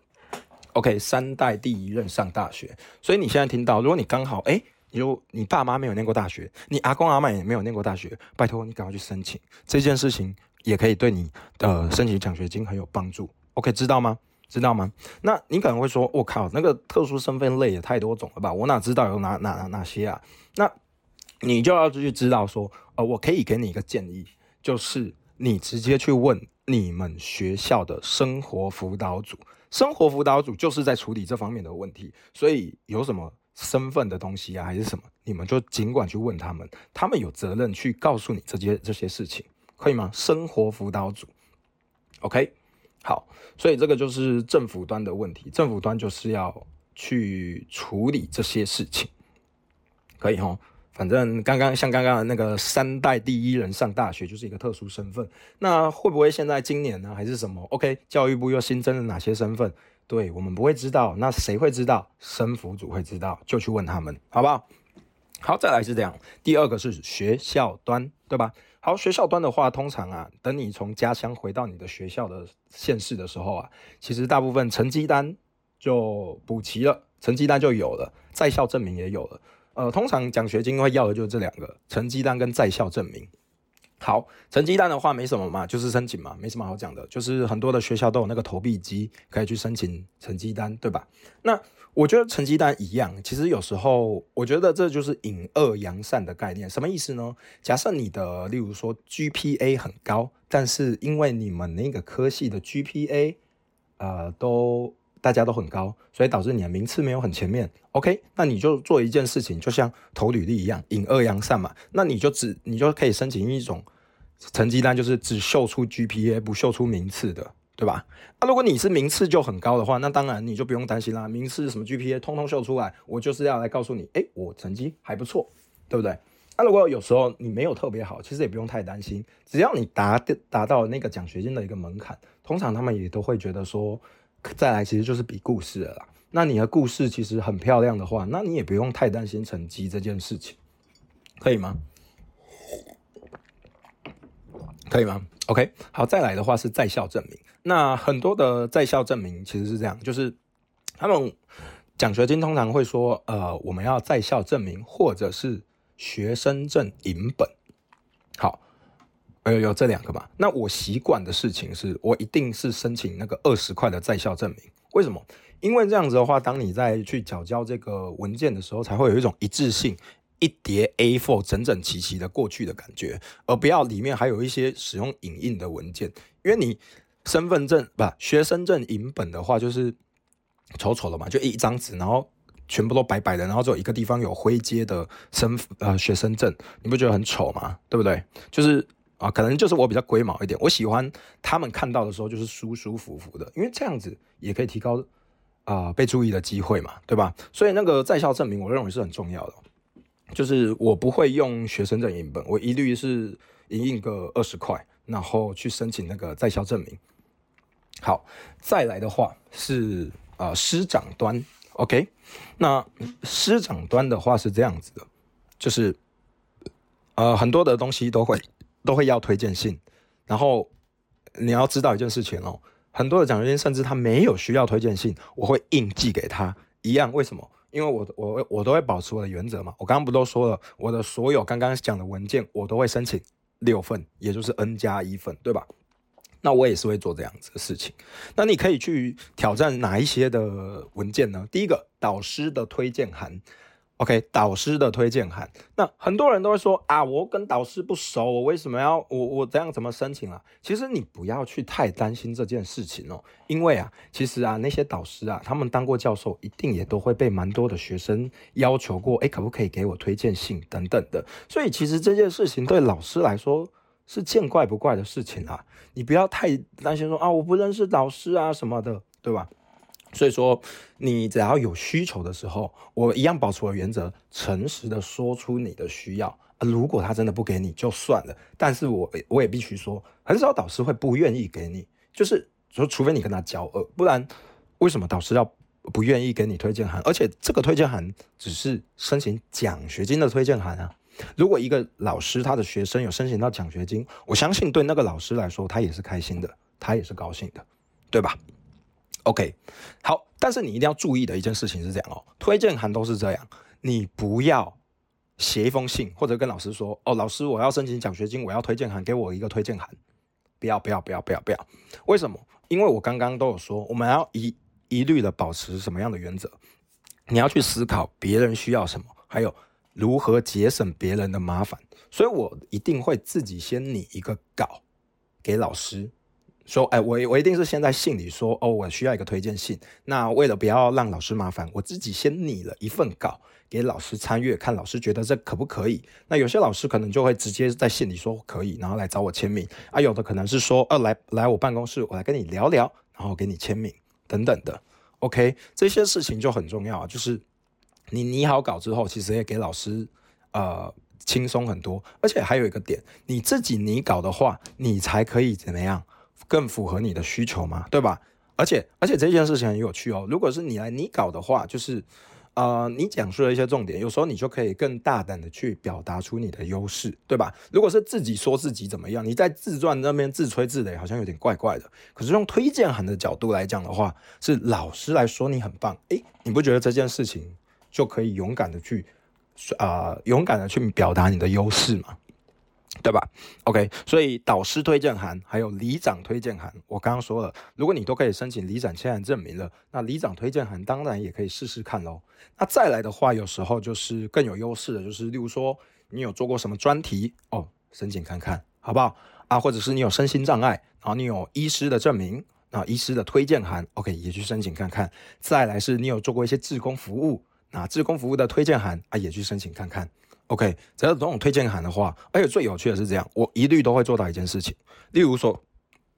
OK，三代第一任上大学。所以你现在听到，如果你刚好哎，有你爸妈没有念过大学，你阿公阿妈也没有念过大学，拜托你赶快去申请这件事情，也可以对你的申请奖学金很有帮助。OK，知道吗？知道吗？那你可能会说，我靠，那个特殊身份类也太多种了吧？我哪知道有哪哪哪哪些啊？那你就要去知道说，呃，我可以给你一个建议，就是你直接去问你们学校的生活辅导组，生活辅导组就是在处理这方面的问题，所以有什么身份的东西啊，还是什么，你们就尽管去问他们，他们有责任去告诉你这些这些事情，可以吗？生活辅导组，OK，好，所以这个就是政府端的问题，政府端就是要去处理这些事情，可以哈。反正刚刚像刚刚的那个三代第一人上大学就是一个特殊身份，那会不会现在今年呢还是什么？OK，教育部又新增了哪些身份？对我们不会知道，那谁会知道？生辅组会知道，就去问他们，好不好？好，再来是这样，第二个是学校端，对吧？好，学校端的话，通常啊，等你从家乡回到你的学校的县市的时候啊，其实大部分成绩单就补齐了，成绩单就有了，在校证明也有了。呃，通常奖学金会要的就是这两个成绩单跟在校证明。好，成绩单的话没什么嘛，就是申请嘛，没什么好讲的。就是很多的学校都有那个投币机，可以去申请成绩单，对吧？那我觉得成绩单一样，其实有时候我觉得这就是引恶扬善的概念。什么意思呢？假设你的，例如说 GPA 很高，但是因为你们那个科系的 GPA 呃都大家都很高，所以导致你的名次没有很前面。OK，那你就做一件事情，就像投履历一样，引恶扬善嘛。那你就只你就可以申请一种成绩单，就是只秀出 GPA 不秀出名次的。对吧？啊，如果你是名次就很高的话，那当然你就不用担心啦。名次什么 GPA 通通秀出来，我就是要来告诉你，哎，我成绩还不错，对不对？那如果有时候你没有特别好，其实也不用太担心，只要你达达到那个奖学金的一个门槛，通常他们也都会觉得说，再来其实就是比故事了啦。那你的故事其实很漂亮的话，那你也不用太担心成绩这件事情，可以吗？可以吗？OK，好，再来的话是在校证明。那很多的在校证明其实是这样，就是他们奖学金通常会说，呃，我们要在校证明或者是学生证影本。有，有这两个嘛？那我习惯的事情是我一定是申请那个二十块的在校证明。为什么？因为这样子的话，当你在去缴交这个文件的时候，才会有一种一致性。一叠 A4 整整齐齐的过去的感觉，而不要里面还有一些使用影印的文件，因为你身份证不学生证影本的话，就是丑丑的嘛，就一张纸，然后全部都白白的，然后只有一个地方有灰阶的身呃学生证，你不觉得很丑吗？对不对？就是啊，可能就是我比较龟毛一点，我喜欢他们看到的时候就是舒舒服服的，因为这样子也可以提高啊被注意的机会嘛，对吧？所以那个在校证明，我认为是很重要的。就是我不会用学生证影本，我一律是印印个二十块，然后去申请那个在校证明。好，再来的话是啊师长端，OK，那师长端的话是这样子的，就是呃很多的东西都会都会要推荐信，然后你要知道一件事情哦，很多的奖学金甚至他没有需要推荐信，我会硬寄给他一样，为什么？因为我我我都会保持我的原则嘛，我刚刚不都说了，我的所有刚刚讲的文件我都会申请六份，也就是 N 加一份，对吧？那我也是会做这样子的事情。那你可以去挑战哪一些的文件呢？第一个，导师的推荐函。OK，导师的推荐函，那很多人都会说啊，我跟导师不熟，我为什么要我我这样怎么申请啊？其实你不要去太担心这件事情哦，因为啊，其实啊，那些导师啊，他们当过教授，一定也都会被蛮多的学生要求过，哎，可不可以给我推荐信等等的。所以其实这件事情对老师来说是见怪不怪的事情啊，你不要太担心说啊，我不认识导师啊什么的，对吧？所以说，你只要有需求的时候，我一样保持我的原则，诚实的说出你的需要。如果他真的不给你，就算了。但是我我也必须说，很少导师会不愿意给你，就是说，除非你跟他交恶，不然为什么导师要不愿意给你推荐函？而且这个推荐函只是申请奖学金的推荐函啊。如果一个老师他的学生有申请到奖学金，我相信对那个老师来说，他也是开心的，他也是高兴的，对吧？OK，好，但是你一定要注意的一件事情是这样哦，推荐函都是这样，你不要写一封信或者跟老师说，哦，老师我要申请奖学金，我要推荐函，给我一个推荐函，不要不要不要不要不要，为什么？因为我刚刚都有说，我们要一一律的保持什么样的原则？你要去思考别人需要什么，还有如何节省别人的麻烦，所以我一定会自己先拟一个稿给老师。说，哎，我我一定是先在信里说，哦，我需要一个推荐信。那为了不要让老师麻烦，我自己先拟了一份稿给老师参阅，看老师觉得这可不可以。那有些老师可能就会直接在信里说可以，然后来找我签名。啊，有的可能是说，呃，来来我办公室，我来跟你聊聊，然后给你签名等等的。OK，这些事情就很重要啊，就是你拟好稿之后，其实也给老师呃轻松很多。而且还有一个点，你自己拟稿的话，你才可以怎么样？更符合你的需求嘛，对吧？而且而且这件事情很有趣哦。如果是你来你搞的话，就是呃，你讲述了一些重点，有时候你就可以更大胆的去表达出你的优势，对吧？如果是自己说自己怎么样，你在自传那边自吹自擂，好像有点怪怪的。可是用推荐函的角度来讲的话，是老师来说你很棒，诶，你不觉得这件事情就可以勇敢的去啊，勇敢的去表达你的优势吗？对吧？OK，所以导师推荐函还有里长推荐函，我刚刚说了，如果你都可以申请里长签函证明了，那里长推荐函当然也可以试试看喽。那再来的话，有时候就是更有优势的，就是例如说你有做过什么专题哦，申请看看好不好啊？或者是你有身心障碍，然后你有医师的证明，那医师的推荐函，OK 也去申请看看。再来是你有做过一些志工服务，那志工服务的推荐函啊，也去申请看看。OK，只要这种推荐函的话，而且最有趣的是这样，我一律都会做到一件事情，例如说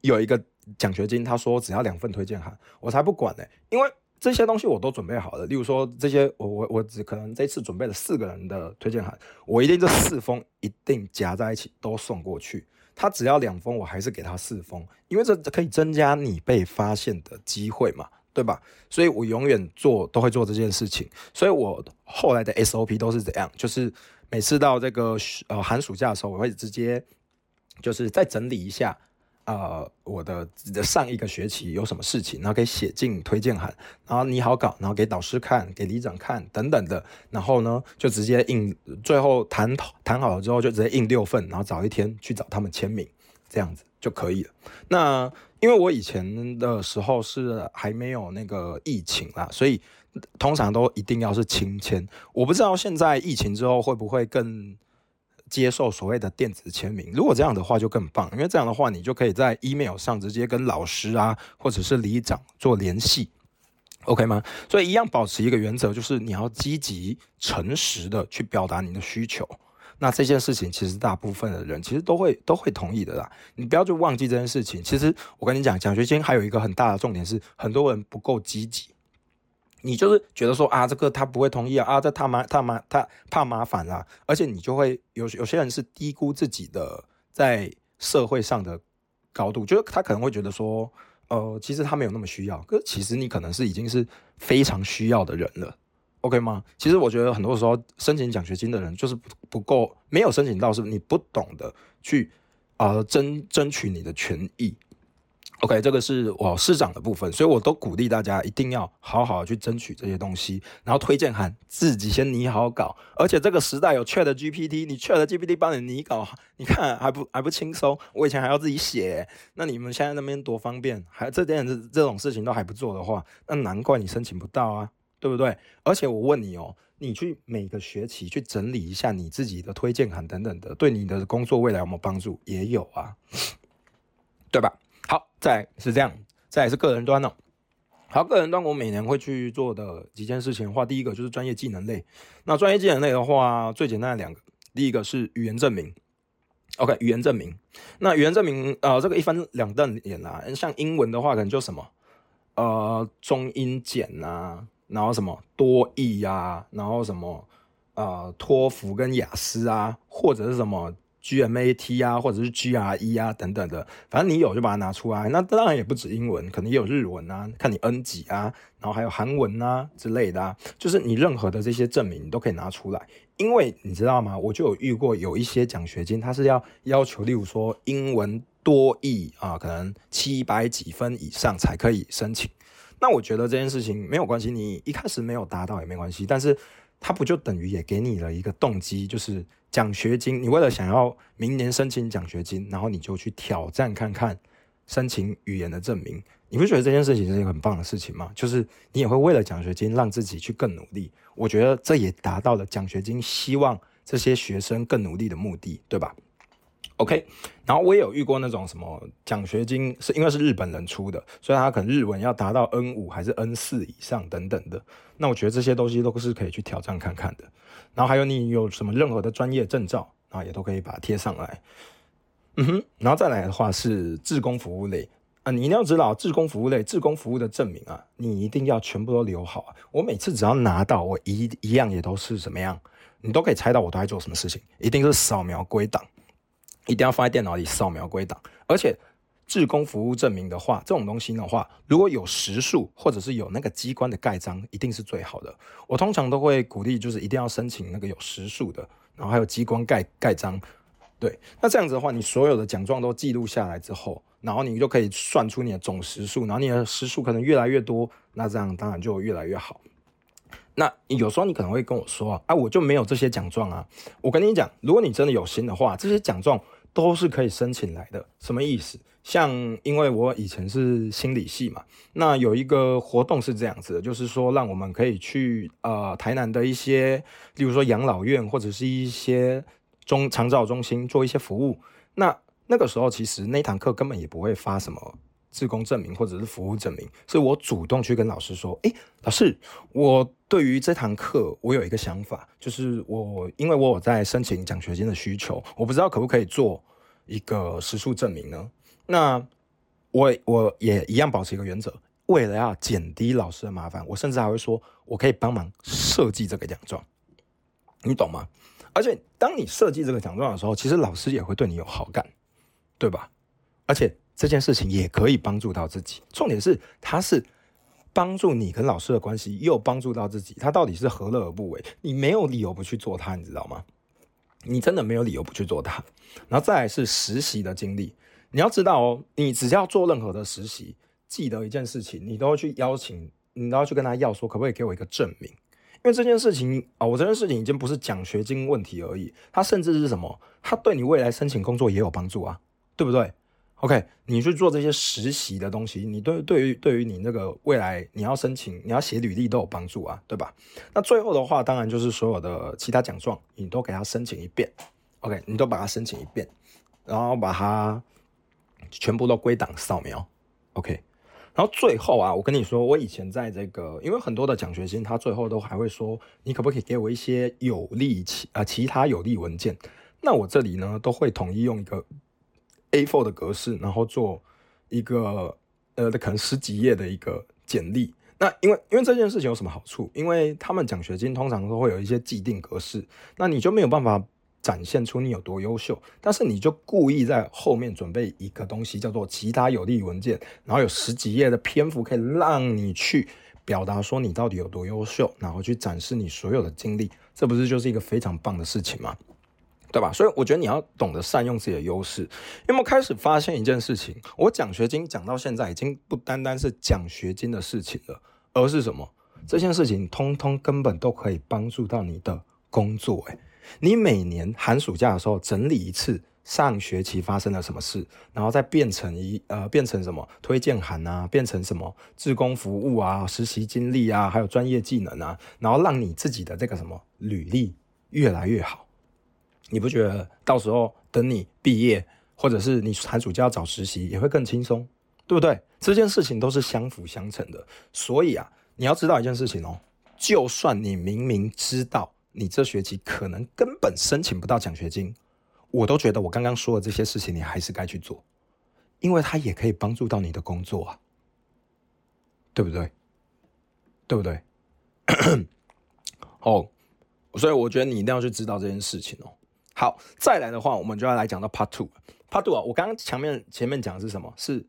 有一个奖学金，他说只要两份推荐函，我才不管呢，因为这些东西我都准备好了。例如说这些，我我我只可能这次准备了四个人的推荐函，我一定这四封一定夹在一起都送过去。他只要两封，我还是给他四封，因为这可以增加你被发现的机会嘛。对吧？所以我永远做都会做这件事情，所以我后来的 SOP 都是怎样？就是每次到这个呃寒暑假的时候，我会直接就是再整理一下，呃，我的上一个学期有什么事情，然后可以写进推荐函，然后拟好稿，然后给导师看，给里长看等等的，然后呢就直接印，最后谈谈好了之后就直接印六份，然后早一天去找他们签名，这样子就可以了。那因为我以前的时候是还没有那个疫情啦，所以通常都一定要是亲签。我不知道现在疫情之后会不会更接受所谓的电子签名。如果这样的话就更棒，因为这样的话你就可以在 email 上直接跟老师啊或者是里长做联系，OK 吗？所以一样保持一个原则，就是你要积极诚实的去表达你的需求。那这件事情其实大部分的人其实都会都会同意的啦，你不要去忘记这件事情。其实我跟你讲，奖学金还有一个很大的重点是，很多人不够积极。你就是觉得说啊，这个他不会同意啊，啊，这他麻他麻他怕麻烦啦，而且你就会有有些人是低估自己的在社会上的高度，就是他可能会觉得说，呃，其实他没有那么需要，可是其实你可能是已经是非常需要的人了。OK 吗？其实我觉得很多时候申请奖学金的人就是不不够，没有申请到，是你不懂得去啊争争取你的权益。OK，这个是我市长的部分，所以我都鼓励大家一定要好好去争取这些东西，然后推荐函自己先拟好稿。而且这个时代有 Chat GPT，你 Chat GPT 帮你拟稿，你看还不还不轻松？我以前还要自己写，那你们现在那边多方便，还这点这种事情都还不做的话，那难怪你申请不到啊。对不对？而且我问你哦，你去每个学期去整理一下你自己的推荐函等等的，对你的工作未来有没有帮助？也有啊，对吧？好，再是这样，再是个人端哦。好，个人端我每年会去做的几件事情的话，第一个就是专业技能类。那专业技能类的话，最简单的两个，第一个是语言证明。OK，语言证明。那语言证明，呃，这个一分两瞪眼啊。像英文的话，可能就什么，呃，中英简呐。然后什么多义呀，然后什么呃托福跟雅思啊，或者是什么 GMAT 啊，或者是 GRE 啊等等的，反正你有就把它拿出来。那当然也不止英文，可能也有日文啊，看你 N 几啊，然后还有韩文啊之类的啊，就是你任何的这些证明你都可以拿出来。因为你知道吗？我就有遇过有一些奖学金，它是要要求，例如说英文多译啊，可能七百几分以上才可以申请。那我觉得这件事情没有关系，你一开始没有达到也没关系，但是它不就等于也给你了一个动机，就是奖学金。你为了想要明年申请奖学金，然后你就去挑战看看申请语言的证明，你不觉得这件事情是一个很棒的事情吗？就是你也会为了奖学金让自己去更努力。我觉得这也达到了奖学金希望这些学生更努力的目的，对吧？OK，然后我也有遇过那种什么奖学金，是因为是日本人出的，所以他可能日文要达到 N 五还是 N 四以上等等的。那我觉得这些东西都是可以去挑战看看的。然后还有你有什么任何的专业证照，啊，也都可以把它贴上来。嗯哼，然后再来的话是志工服务类啊，你一定要知道志工服务类，志工服务的证明啊，你一定要全部都留好。我每次只要拿到，我一一样也都是怎么样，你都可以猜到我都在做什么事情，一定是扫描归档。一定要放在电脑里扫描归档，而且志工服务证明的话，这种东西的话，如果有实数或者是有那个机关的盖章，一定是最好的。我通常都会鼓励，就是一定要申请那个有实数的，然后还有机关盖盖章。对，那这样子的话，你所有的奖状都记录下来之后，然后你就可以算出你的总时数，然后你的时数可能越来越多，那这样当然就越来越好。那有时候你可能会跟我说啊，我就没有这些奖状啊。我跟你讲，如果你真的有心的话，这些奖状都是可以申请来的。什么意思？像因为我以前是心理系嘛，那有一个活动是这样子的，就是说让我们可以去呃台南的一些，例如说养老院或者是一些中长照中心做一些服务。那那个时候其实那堂课根本也不会发什么自工证明或者是服务证明，所以我主动去跟老师说，诶，老师，我对于这堂课我有一个想法，就是我因为我有在申请奖学金的需求，我不知道可不可以做一个实数证明呢？那我我也一样保持一个原则，为了要减低老师的麻烦，我甚至还会说，我可以帮忙设计这个奖状，你懂吗？而且当你设计这个奖状的时候，其实老师也会对你有好感，对吧？而且。这件事情也可以帮助到自己，重点是它是帮助你跟老师的关系，又帮助到自己，他到底是何乐而不为？你没有理由不去做他，你知道吗？你真的没有理由不去做他。然后再来是实习的经历，你要知道哦，你只要做任何的实习，记得一件事情，你都要去邀请，你都要去跟他要说，可不可以给我一个证明？因为这件事情啊，我这件事情已经不是奖学金问题而已，它甚至是什么？它对你未来申请工作也有帮助啊，对不对？OK，你去做这些实习的东西，你对对于对于你那个未来你要申请、你要写履历都有帮助啊，对吧？那最后的话，当然就是所有的其他奖状，你都给他申请一遍。OK，你都把它申请一遍，然后把它全部都归档扫描。OK，然后最后啊，我跟你说，我以前在这个，因为很多的奖学金，他最后都还会说，你可不可以给我一些有利其啊其他有利文件？那我这里呢，都会统一用一个。A4 的格式，然后做一个呃，可能十几页的一个简历。那因为因为这件事情有什么好处？因为他们奖学金通常都会有一些既定格式，那你就没有办法展现出你有多优秀。但是你就故意在后面准备一个东西，叫做其他有利文件，然后有十几页的篇幅，可以让你去表达说你到底有多优秀，然后去展示你所有的经历。这不是就是一个非常棒的事情吗？对吧？所以我觉得你要懂得善用自己的优势。因为开始发现一件事情？我奖学金讲到现在，已经不单单是奖学金的事情了，而是什么？这件事情通通根本都可以帮助到你的工作。诶，你每年寒暑假的时候整理一次上学期发生了什么事，然后再变成一呃变成什么推荐函啊，变成什么志工服务啊、实习经历啊，还有专业技能啊，然后让你自己的这个什么履历越来越好。你不觉得到时候等你毕业，或者是你寒暑假找实习，也会更轻松，对不对？这件事情都是相辅相成的。所以啊，你要知道一件事情哦，就算你明明知道你这学期可能根本申请不到奖学金，我都觉得我刚刚说的这些事情，你还是该去做，因为它也可以帮助到你的工作啊，对不对？对不对？哦，所以我觉得你一定要去知道这件事情哦。好，再来的话，我们就要来讲到 Part Two。Part Two 啊，我刚刚前面前面讲的是什么？是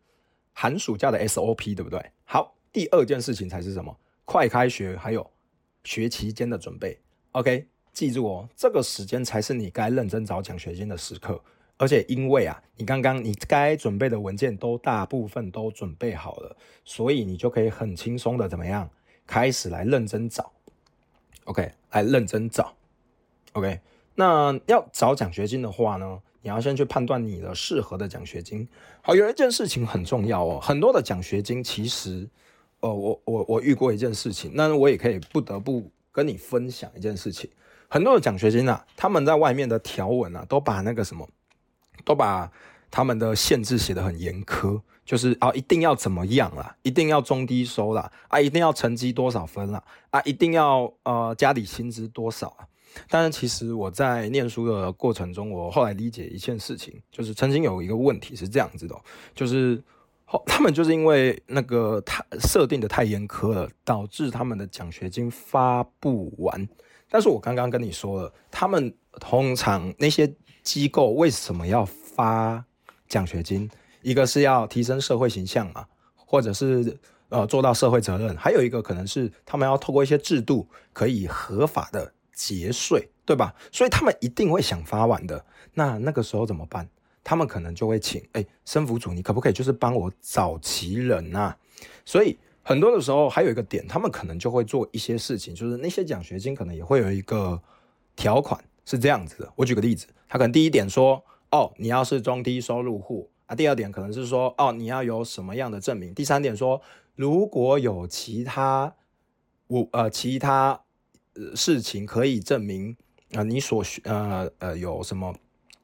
寒暑假的 SOP，对不对？好，第二件事情才是什么？快开学，还有学期间的准备。OK，记住哦，这个时间才是你该认真找奖学金的时刻。而且因为啊，你刚刚你该准备的文件都大部分都准备好了，所以你就可以很轻松的怎么样，开始来认真找。OK，来认真找。OK。那要找奖学金的话呢，你要先去判断你的适合的奖学金。好，有一件事情很重要哦，很多的奖学金其实，呃，我我我遇过一件事情，那我也可以不得不跟你分享一件事情。很多的奖学金啊，他们在外面的条文啊，都把那个什么，都把他们的限制写得很严苛，就是啊，一定要怎么样啦，一定要中低收啦，啊，一定要成绩多少分啦，啊，一定要呃家里薪资多少啊。但是其实我在念书的过程中，我后来理解一件事情，就是曾经有一个问题是这样子的，就是后他们就是因为那个太设定的太严苛了，导致他们的奖学金发不完。但是我刚刚跟你说了，他们通常那些机构为什么要发奖学金？一个是要提升社会形象嘛，或者是呃做到社会责任，还有一个可能是他们要透过一些制度可以合法的。节税，对吧？所以他们一定会想发完的。那那个时候怎么办？他们可能就会请，哎，生福主，你可不可以就是帮我找齐人啊？所以很多的时候还有一个点，他们可能就会做一些事情，就是那些奖学金可能也会有一个条款是这样子的。我举个例子，他可能第一点说，哦，你要是中低收入户啊；第二点可能是说，哦，你要有什么样的证明；第三点说，如果有其他我呃其他。事情可以证明啊，你所需呃呃有什么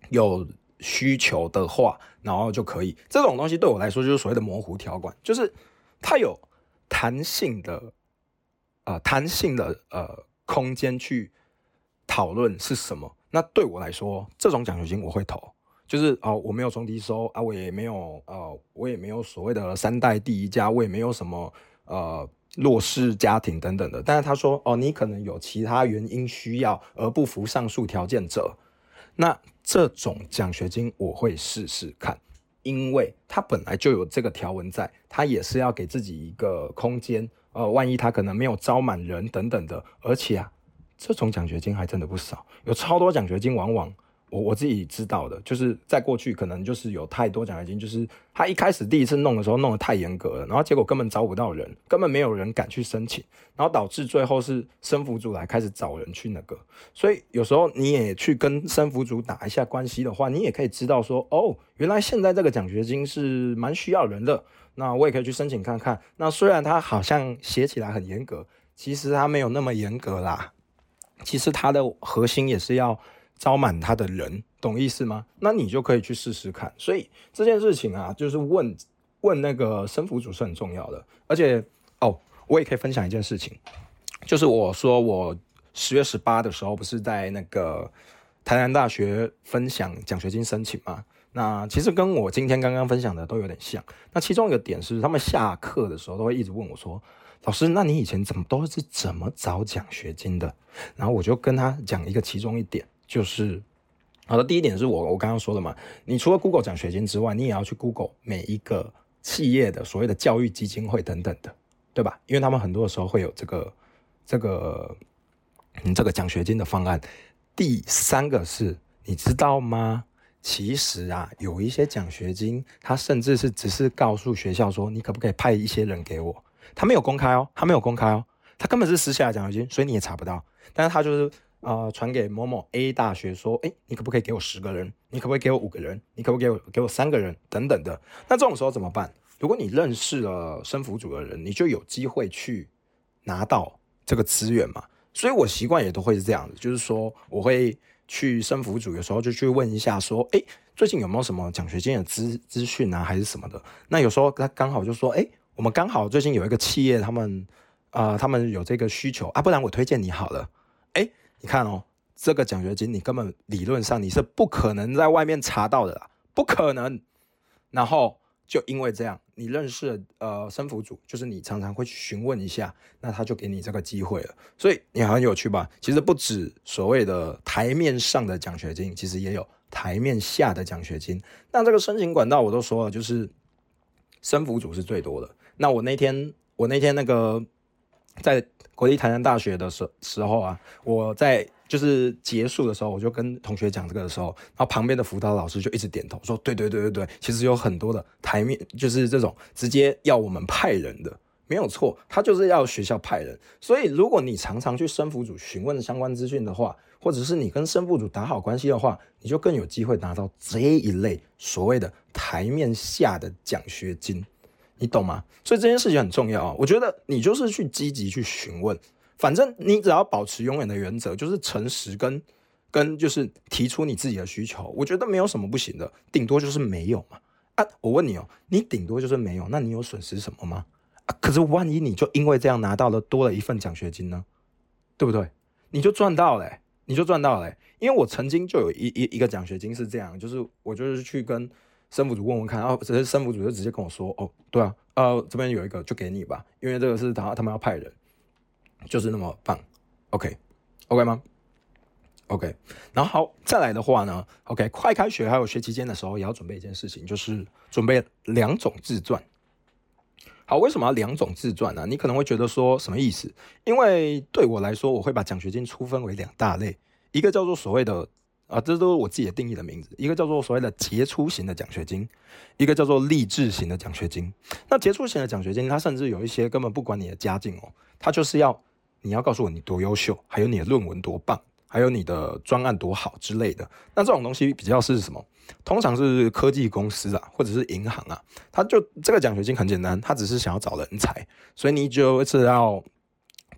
有需求的话，然后就可以。这种东西对我来说就是所谓的模糊条款，就是它有弹性的，呃，弹性的呃空间去讨论是什么。那对我来说，这种奖学金我会投，就是哦，我没有中低收啊，我也没有呃，我也没有所谓的三代第一家，我也没有什么呃弱势家庭等等的。但是他说哦，你可能有其他原因需要而不符上述条件者。那这种奖学金我会试试看，因为他本来就有这个条文在，他也是要给自己一个空间，呃，万一他可能没有招满人等等的，而且啊，这种奖学金还真的不少，有超多奖学金往往。我我自己知道的，就是在过去可能就是有太多奖学金，就是他一开始第一次弄的时候弄得太严格了，然后结果根本招不到人，根本没有人敢去申请，然后导致最后是生辅组来开始找人去那个。所以有时候你也去跟生辅组打一下关系的话，你也可以知道说，哦，原来现在这个奖学金是蛮需要人的，那我也可以去申请看看。那虽然它好像写起来很严格，其实它没有那么严格啦，其实它的核心也是要。招满他的人，懂意思吗？那你就可以去试试看。所以这件事情啊，就是问问那个生辅组是很重要的。而且哦，我也可以分享一件事情，就是我说我十月十八的时候不是在那个台南大学分享奖学金申请吗？那其实跟我今天刚刚分享的都有点像。那其中一个点是，他们下课的时候都会一直问我说：“老师，那你以前怎么都是怎么找奖学金的？”然后我就跟他讲一个其中一点。就是好的，第一点是我我刚刚说的嘛，你除了 Google 奖学金之外，你也要去 Google 每一个企业的所谓的教育基金会等等的，对吧？因为他们很多的时候会有这个这个嗯这个奖学金的方案。第三个是你知道吗？其实啊，有一些奖学金，他甚至是只是告诉学校说，你可不可以派一些人给我？他没有公开哦，他没有公开哦，他根本是私下的奖学金，所以你也查不到。但是他就是。啊，传给某某 A 大学说，哎，你可不可以给我十个人？你可不可以给我五个人？你可不可以给我给我三个人？等等的。那这种时候怎么办？如果你认识了生辅组的人，你就有机会去拿到这个资源嘛。所以我习惯也都会是这样的，就是说我会去生辅组，有时候就去问一下，说，哎，最近有没有什么奖学金的资资讯啊，还是什么的？那有时候他刚好就说，哎，我们刚好最近有一个企业，他们啊，他们有这个需求啊，不然我推荐你好了，哎。你看哦，这个奖学金你根本理论上你是不可能在外面查到的啦，不可能。然后就因为这样，你认识呃生辅组，就是你常常会去询问一下，那他就给你这个机会了。所以你很有趣吧？其实不止所谓的台面上的奖学金，其实也有台面下的奖学金。那这个申请管道我都说了，就是生辅组是最多的。那我那天我那天那个在。国立台南大学的时时候啊，我在就是结束的时候，我就跟同学讲这个的时候，然后旁边的辅导老师就一直点头说：“对对对对对，其实有很多的台面就是这种直接要我们派人的，没有错，他就是要学校派人。所以如果你常常去生辅组询问相关资讯的话，或者是你跟生辅组打好关系的话，你就更有机会拿到这一类所谓的台面下的奖学金。”你懂吗？所以这件事情很重要啊！我觉得你就是去积极去询问，反正你只要保持永远的原则，就是诚实跟跟就是提出你自己的需求，我觉得没有什么不行的，顶多就是没有嘛。啊，我问你哦，你顶多就是没有，那你有损失什么吗？啊，可是万一你就因为这样拿到了多了一份奖学金呢，对不对？你就赚到了，你就赚到了。因为我曾经就有一一一个奖学金是这样，就是我就是去跟。生辅组问问看，然后这些生辅组就直接跟我说：“哦，对啊，呃，这边有一个，就给你吧，因为这个是他他们要派人，就是那么棒，OK，OK 吗？OK，然后好再来的话呢，OK，快开学还有学期间的时候也要准备一件事情，就是准备两种自传。好，为什么要两种自传呢？你可能会觉得说什么意思？因为对我来说，我会把奖学金粗分为两大类，一个叫做所谓的。啊，这都是我自己的定义的名字。一个叫做所谓的杰出型的奖学金，一个叫做励志型的奖学金。那杰出型的奖学金，它甚至有一些根本不管你的家境哦，它就是要你要告诉我你多优秀，还有你的论文多棒，还有你的专案多好之类的。那这种东西比较是什么？通常是科技公司啊，或者是银行啊，它就这个奖学金很简单，它只是想要找人才，所以你就是要。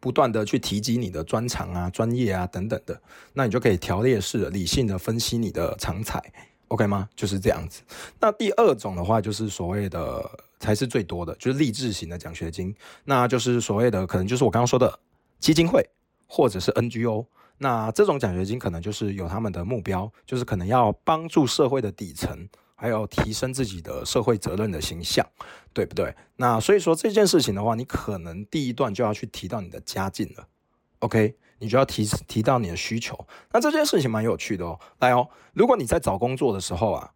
不断的去提及你的专长啊、专业啊等等的，那你就可以条列式的、理性的分析你的长才。OK 吗？就是这样子。那第二种的话，就是所谓的才是最多的，就是励志型的奖学金，那就是所谓的可能就是我刚刚说的基金会或者是 NGO。那这种奖学金可能就是有他们的目标，就是可能要帮助社会的底层，还有提升自己的社会责任的形象，对不对？那所以说这件事情的话，你可能第一段就要去提到你的家境了，OK？你就要提提到你的需求。那这件事情蛮有趣的哦。来哦，如果你在找工作的时候啊，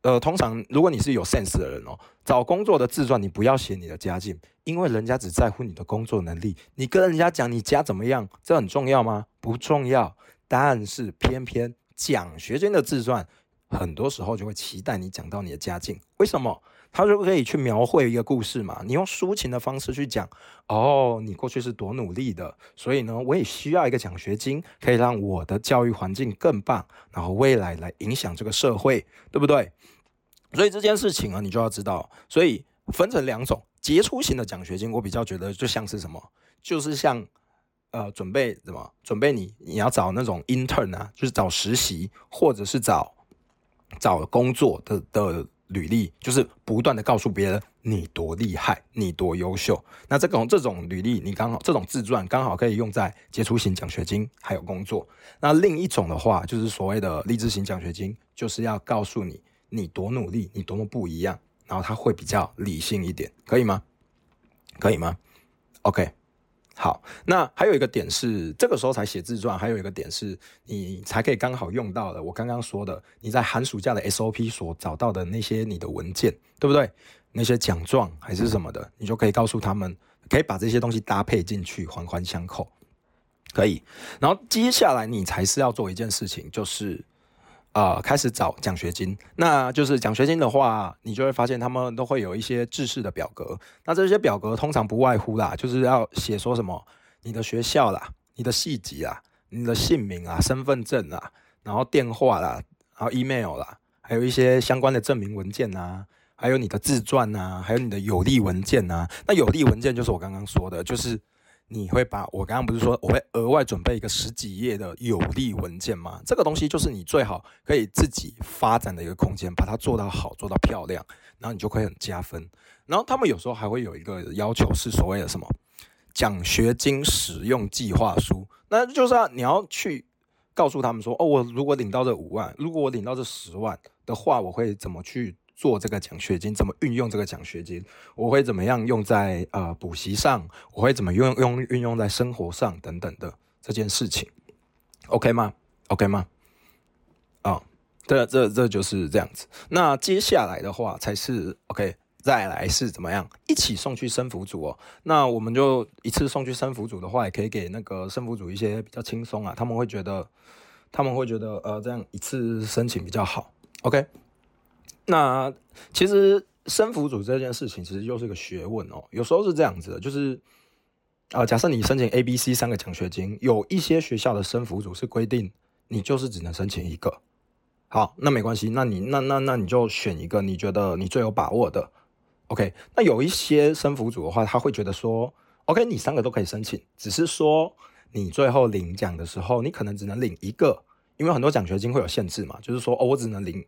呃，通常如果你是有 sense 的人哦，找工作的自传你不要写你的家境，因为人家只在乎你的工作能力。你跟人家讲你家怎么样，这很重要吗？不重要，但是偏偏奖学金的自传，很多时候就会期待你讲到你的家境，为什么？他就可以去描绘一个故事嘛，你用抒情的方式去讲，哦，你过去是多努力的，所以呢，我也需要一个奖学金，可以让我的教育环境更棒，然后未来来影响这个社会，对不对？所以这件事情啊，你就要知道，所以分成两种，杰出型的奖学金，我比较觉得就像是什么，就是像。呃，准备什么？准备你你要找那种 intern 啊，就是找实习，或者是找找工作的的履历，就是不断的告诉别人你多厉害，你多优秀。那这种这种履历，你刚好这种自传刚好可以用在杰出型奖学金还有工作。那另一种的话，就是所谓的励志型奖学金，就是要告诉你你多努力，你多么不一样，然后他会比较理性一点，可以吗？可以吗？OK。好，那还有一个点是，这个时候才写自传。还有一个点是，你才可以刚好用到的。我刚刚说的，你在寒暑假的 SOP 所找到的那些你的文件，对不对？那些奖状还是什么的，你就可以告诉他们，可以把这些东西搭配进去，环环相扣，可以。然后接下来你才是要做一件事情，就是。啊，开始找奖学金，那就是奖学金的话，你就会发现他们都会有一些制式的表格。那这些表格通常不外乎啦，就是要写说什么你的学校啦、你的系籍啊、你的姓名啊、身份证啊，然后电话啦、然后 email 啦，还有一些相关的证明文件啊，还有你的自传啊，还有你的有利文件啊。那有利文件就是我刚刚说的，就是。你会把我刚刚不是说我会额外准备一个十几页的有利文件吗？这个东西就是你最好可以自己发展的一个空间，把它做到好，做到漂亮，然后你就可以很加分。然后他们有时候还会有一个要求是所谓的什么奖学金使用计划书，那就是你要去告诉他们说，哦，我如果领到这五万，如果我领到这十万的话，我会怎么去？做这个奖学金怎么运用这个奖学金？我会怎么样用在呃补习上？我会怎么用用运用在生活上等等的这件事情？OK 吗？OK 吗？啊，这这这就是这样子。那接下来的话才是 OK，再来是怎么样一起送去生辅组哦？那我们就一次送去生辅组的话，也可以给那个生辅组一些比较轻松啊，他们会觉得他们会觉得呃这样一次申请比较好。OK。那其实生辅组这件事情其实又是个学问哦。有时候是这样子的，就是啊，假设你申请 A、B、C 三个奖学金，有一些学校的生辅组是规定你就是只能申请一个。好，那没关系，那你那那那你就选一个你觉得你最有把握的。OK，那有一些生辅组的话，他会觉得说，OK，你三个都可以申请，只是说你最后领奖的时候，你可能只能领一个，因为很多奖学金会有限制嘛，就是说哦，我只能领。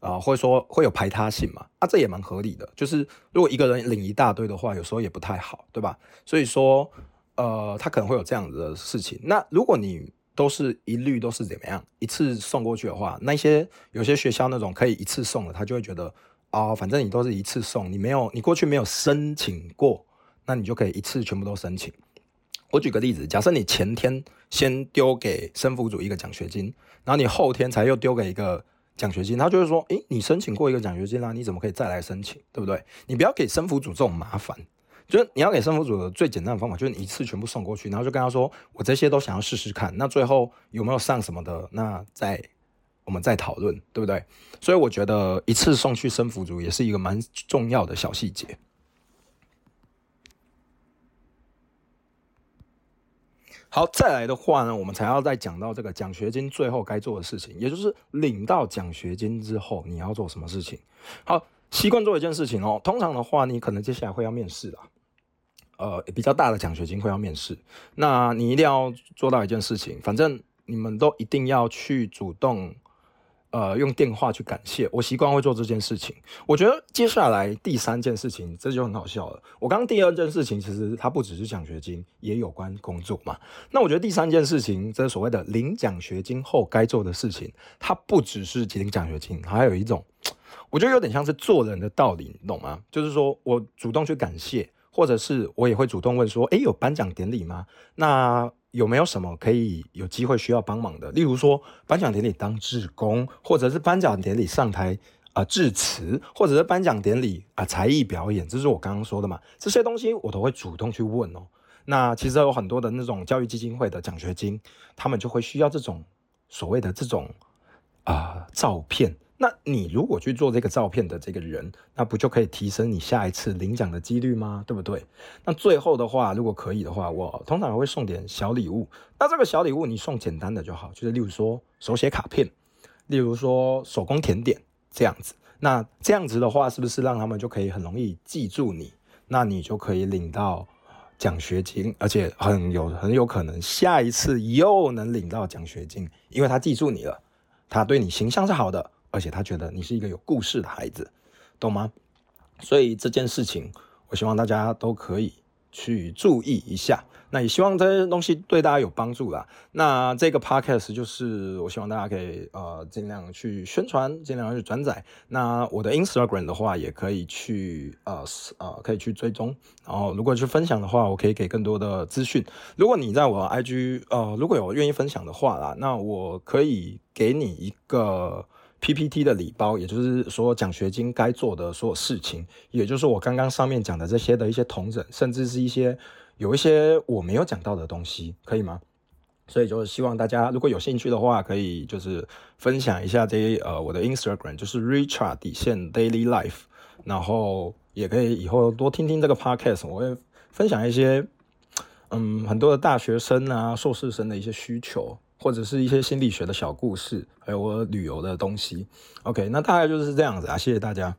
啊，或者说会有排他性嘛？啊，这也蛮合理的。就是如果一个人领一大堆的话，有时候也不太好，对吧？所以说，呃，他可能会有这样子的事情。那如果你都是一律都是怎么样一次送过去的话，那些有些学校那种可以一次送的，他就会觉得啊，反正你都是一次送，你没有你过去没有申请过，那你就可以一次全部都申请。我举个例子，假设你前天先丢给生辅组一个奖学金，然后你后天才又丢给一个。奖学金，他就是说，诶，你申请过一个奖学金啦，你怎么可以再来申请，对不对？你不要给生辅组这种麻烦，就是你要给生辅组的最简单的方法，就是你一次全部送过去，然后就跟他说，我这些都想要试试看，那最后有没有上什么的，那再我们再讨论，对不对？所以我觉得一次送去生辅组也是一个蛮重要的小细节。好，再来的话呢，我们才要再讲到这个奖学金最后该做的事情，也就是领到奖学金之后你要做什么事情。好，习惯做一件事情哦。通常的话，你可能接下来会要面试啦，呃，比较大的奖学金会要面试，那你一定要做到一件事情，反正你们都一定要去主动，呃，用电话去感谢，我习惯会做这件事情。我觉得接下来第三件事情，这就很好笑了。我刚刚第二件事情，其实它不只是奖学金，也有关工作嘛。那我觉得第三件事情，这所谓的领奖学金后该做的事情，它不只是领奖学金，还有一种，我觉得有点像是做人的道理，你懂吗？就是说我主动去感谢，或者是我也会主动问说，诶，有颁奖典礼吗？那。有没有什么可以有机会需要帮忙的？例如说颁奖典礼当志工，或者是颁奖典礼上台啊致辞，或者是颁奖典礼啊才艺表演，这是我刚刚说的嘛？这些东西我都会主动去问哦。那其实有很多的那种教育基金会的奖学金，他们就会需要这种所谓的这种啊照片。那你如果去做这个照片的这个人，那不就可以提升你下一次领奖的几率吗？对不对？那最后的话，如果可以的话，我通常会送点小礼物。那这个小礼物你送简单的就好，就是例如说手写卡片，例如说手工甜点这样子。那这样子的话，是不是让他们就可以很容易记住你？那你就可以领到奖学金，而且很有很有可能下一次又能领到奖学金，因为他记住你了，他对你形象是好的。而且他觉得你是一个有故事的孩子，懂吗？所以这件事情，我希望大家都可以去注意一下。那也希望这些东西对大家有帮助啦。那这个 podcast 就是我希望大家可以呃尽量去宣传，尽量去转载。那我的 Instagram 的话，也可以去呃呃可以去追踪。然后如果去分享的话，我可以给更多的资讯。如果你在我 IG 呃如果有愿意分享的话啦，那我可以给你一个。PPT 的礼包，也就是说奖学金该做的所有事情，也就是我刚刚上面讲的这些的一些同整，甚至是一些有一些我没有讲到的东西，可以吗？所以就是希望大家如果有兴趣的话，可以就是分享一下这呃我的 Instagram，就是 Richard 底线 Daily Life，然后也可以以后多听听这个 Podcast，我会分享一些嗯很多的大学生啊硕士生的一些需求。或者是一些心理学的小故事，还有我旅游的东西。OK，那大概就是这样子啊，谢谢大家。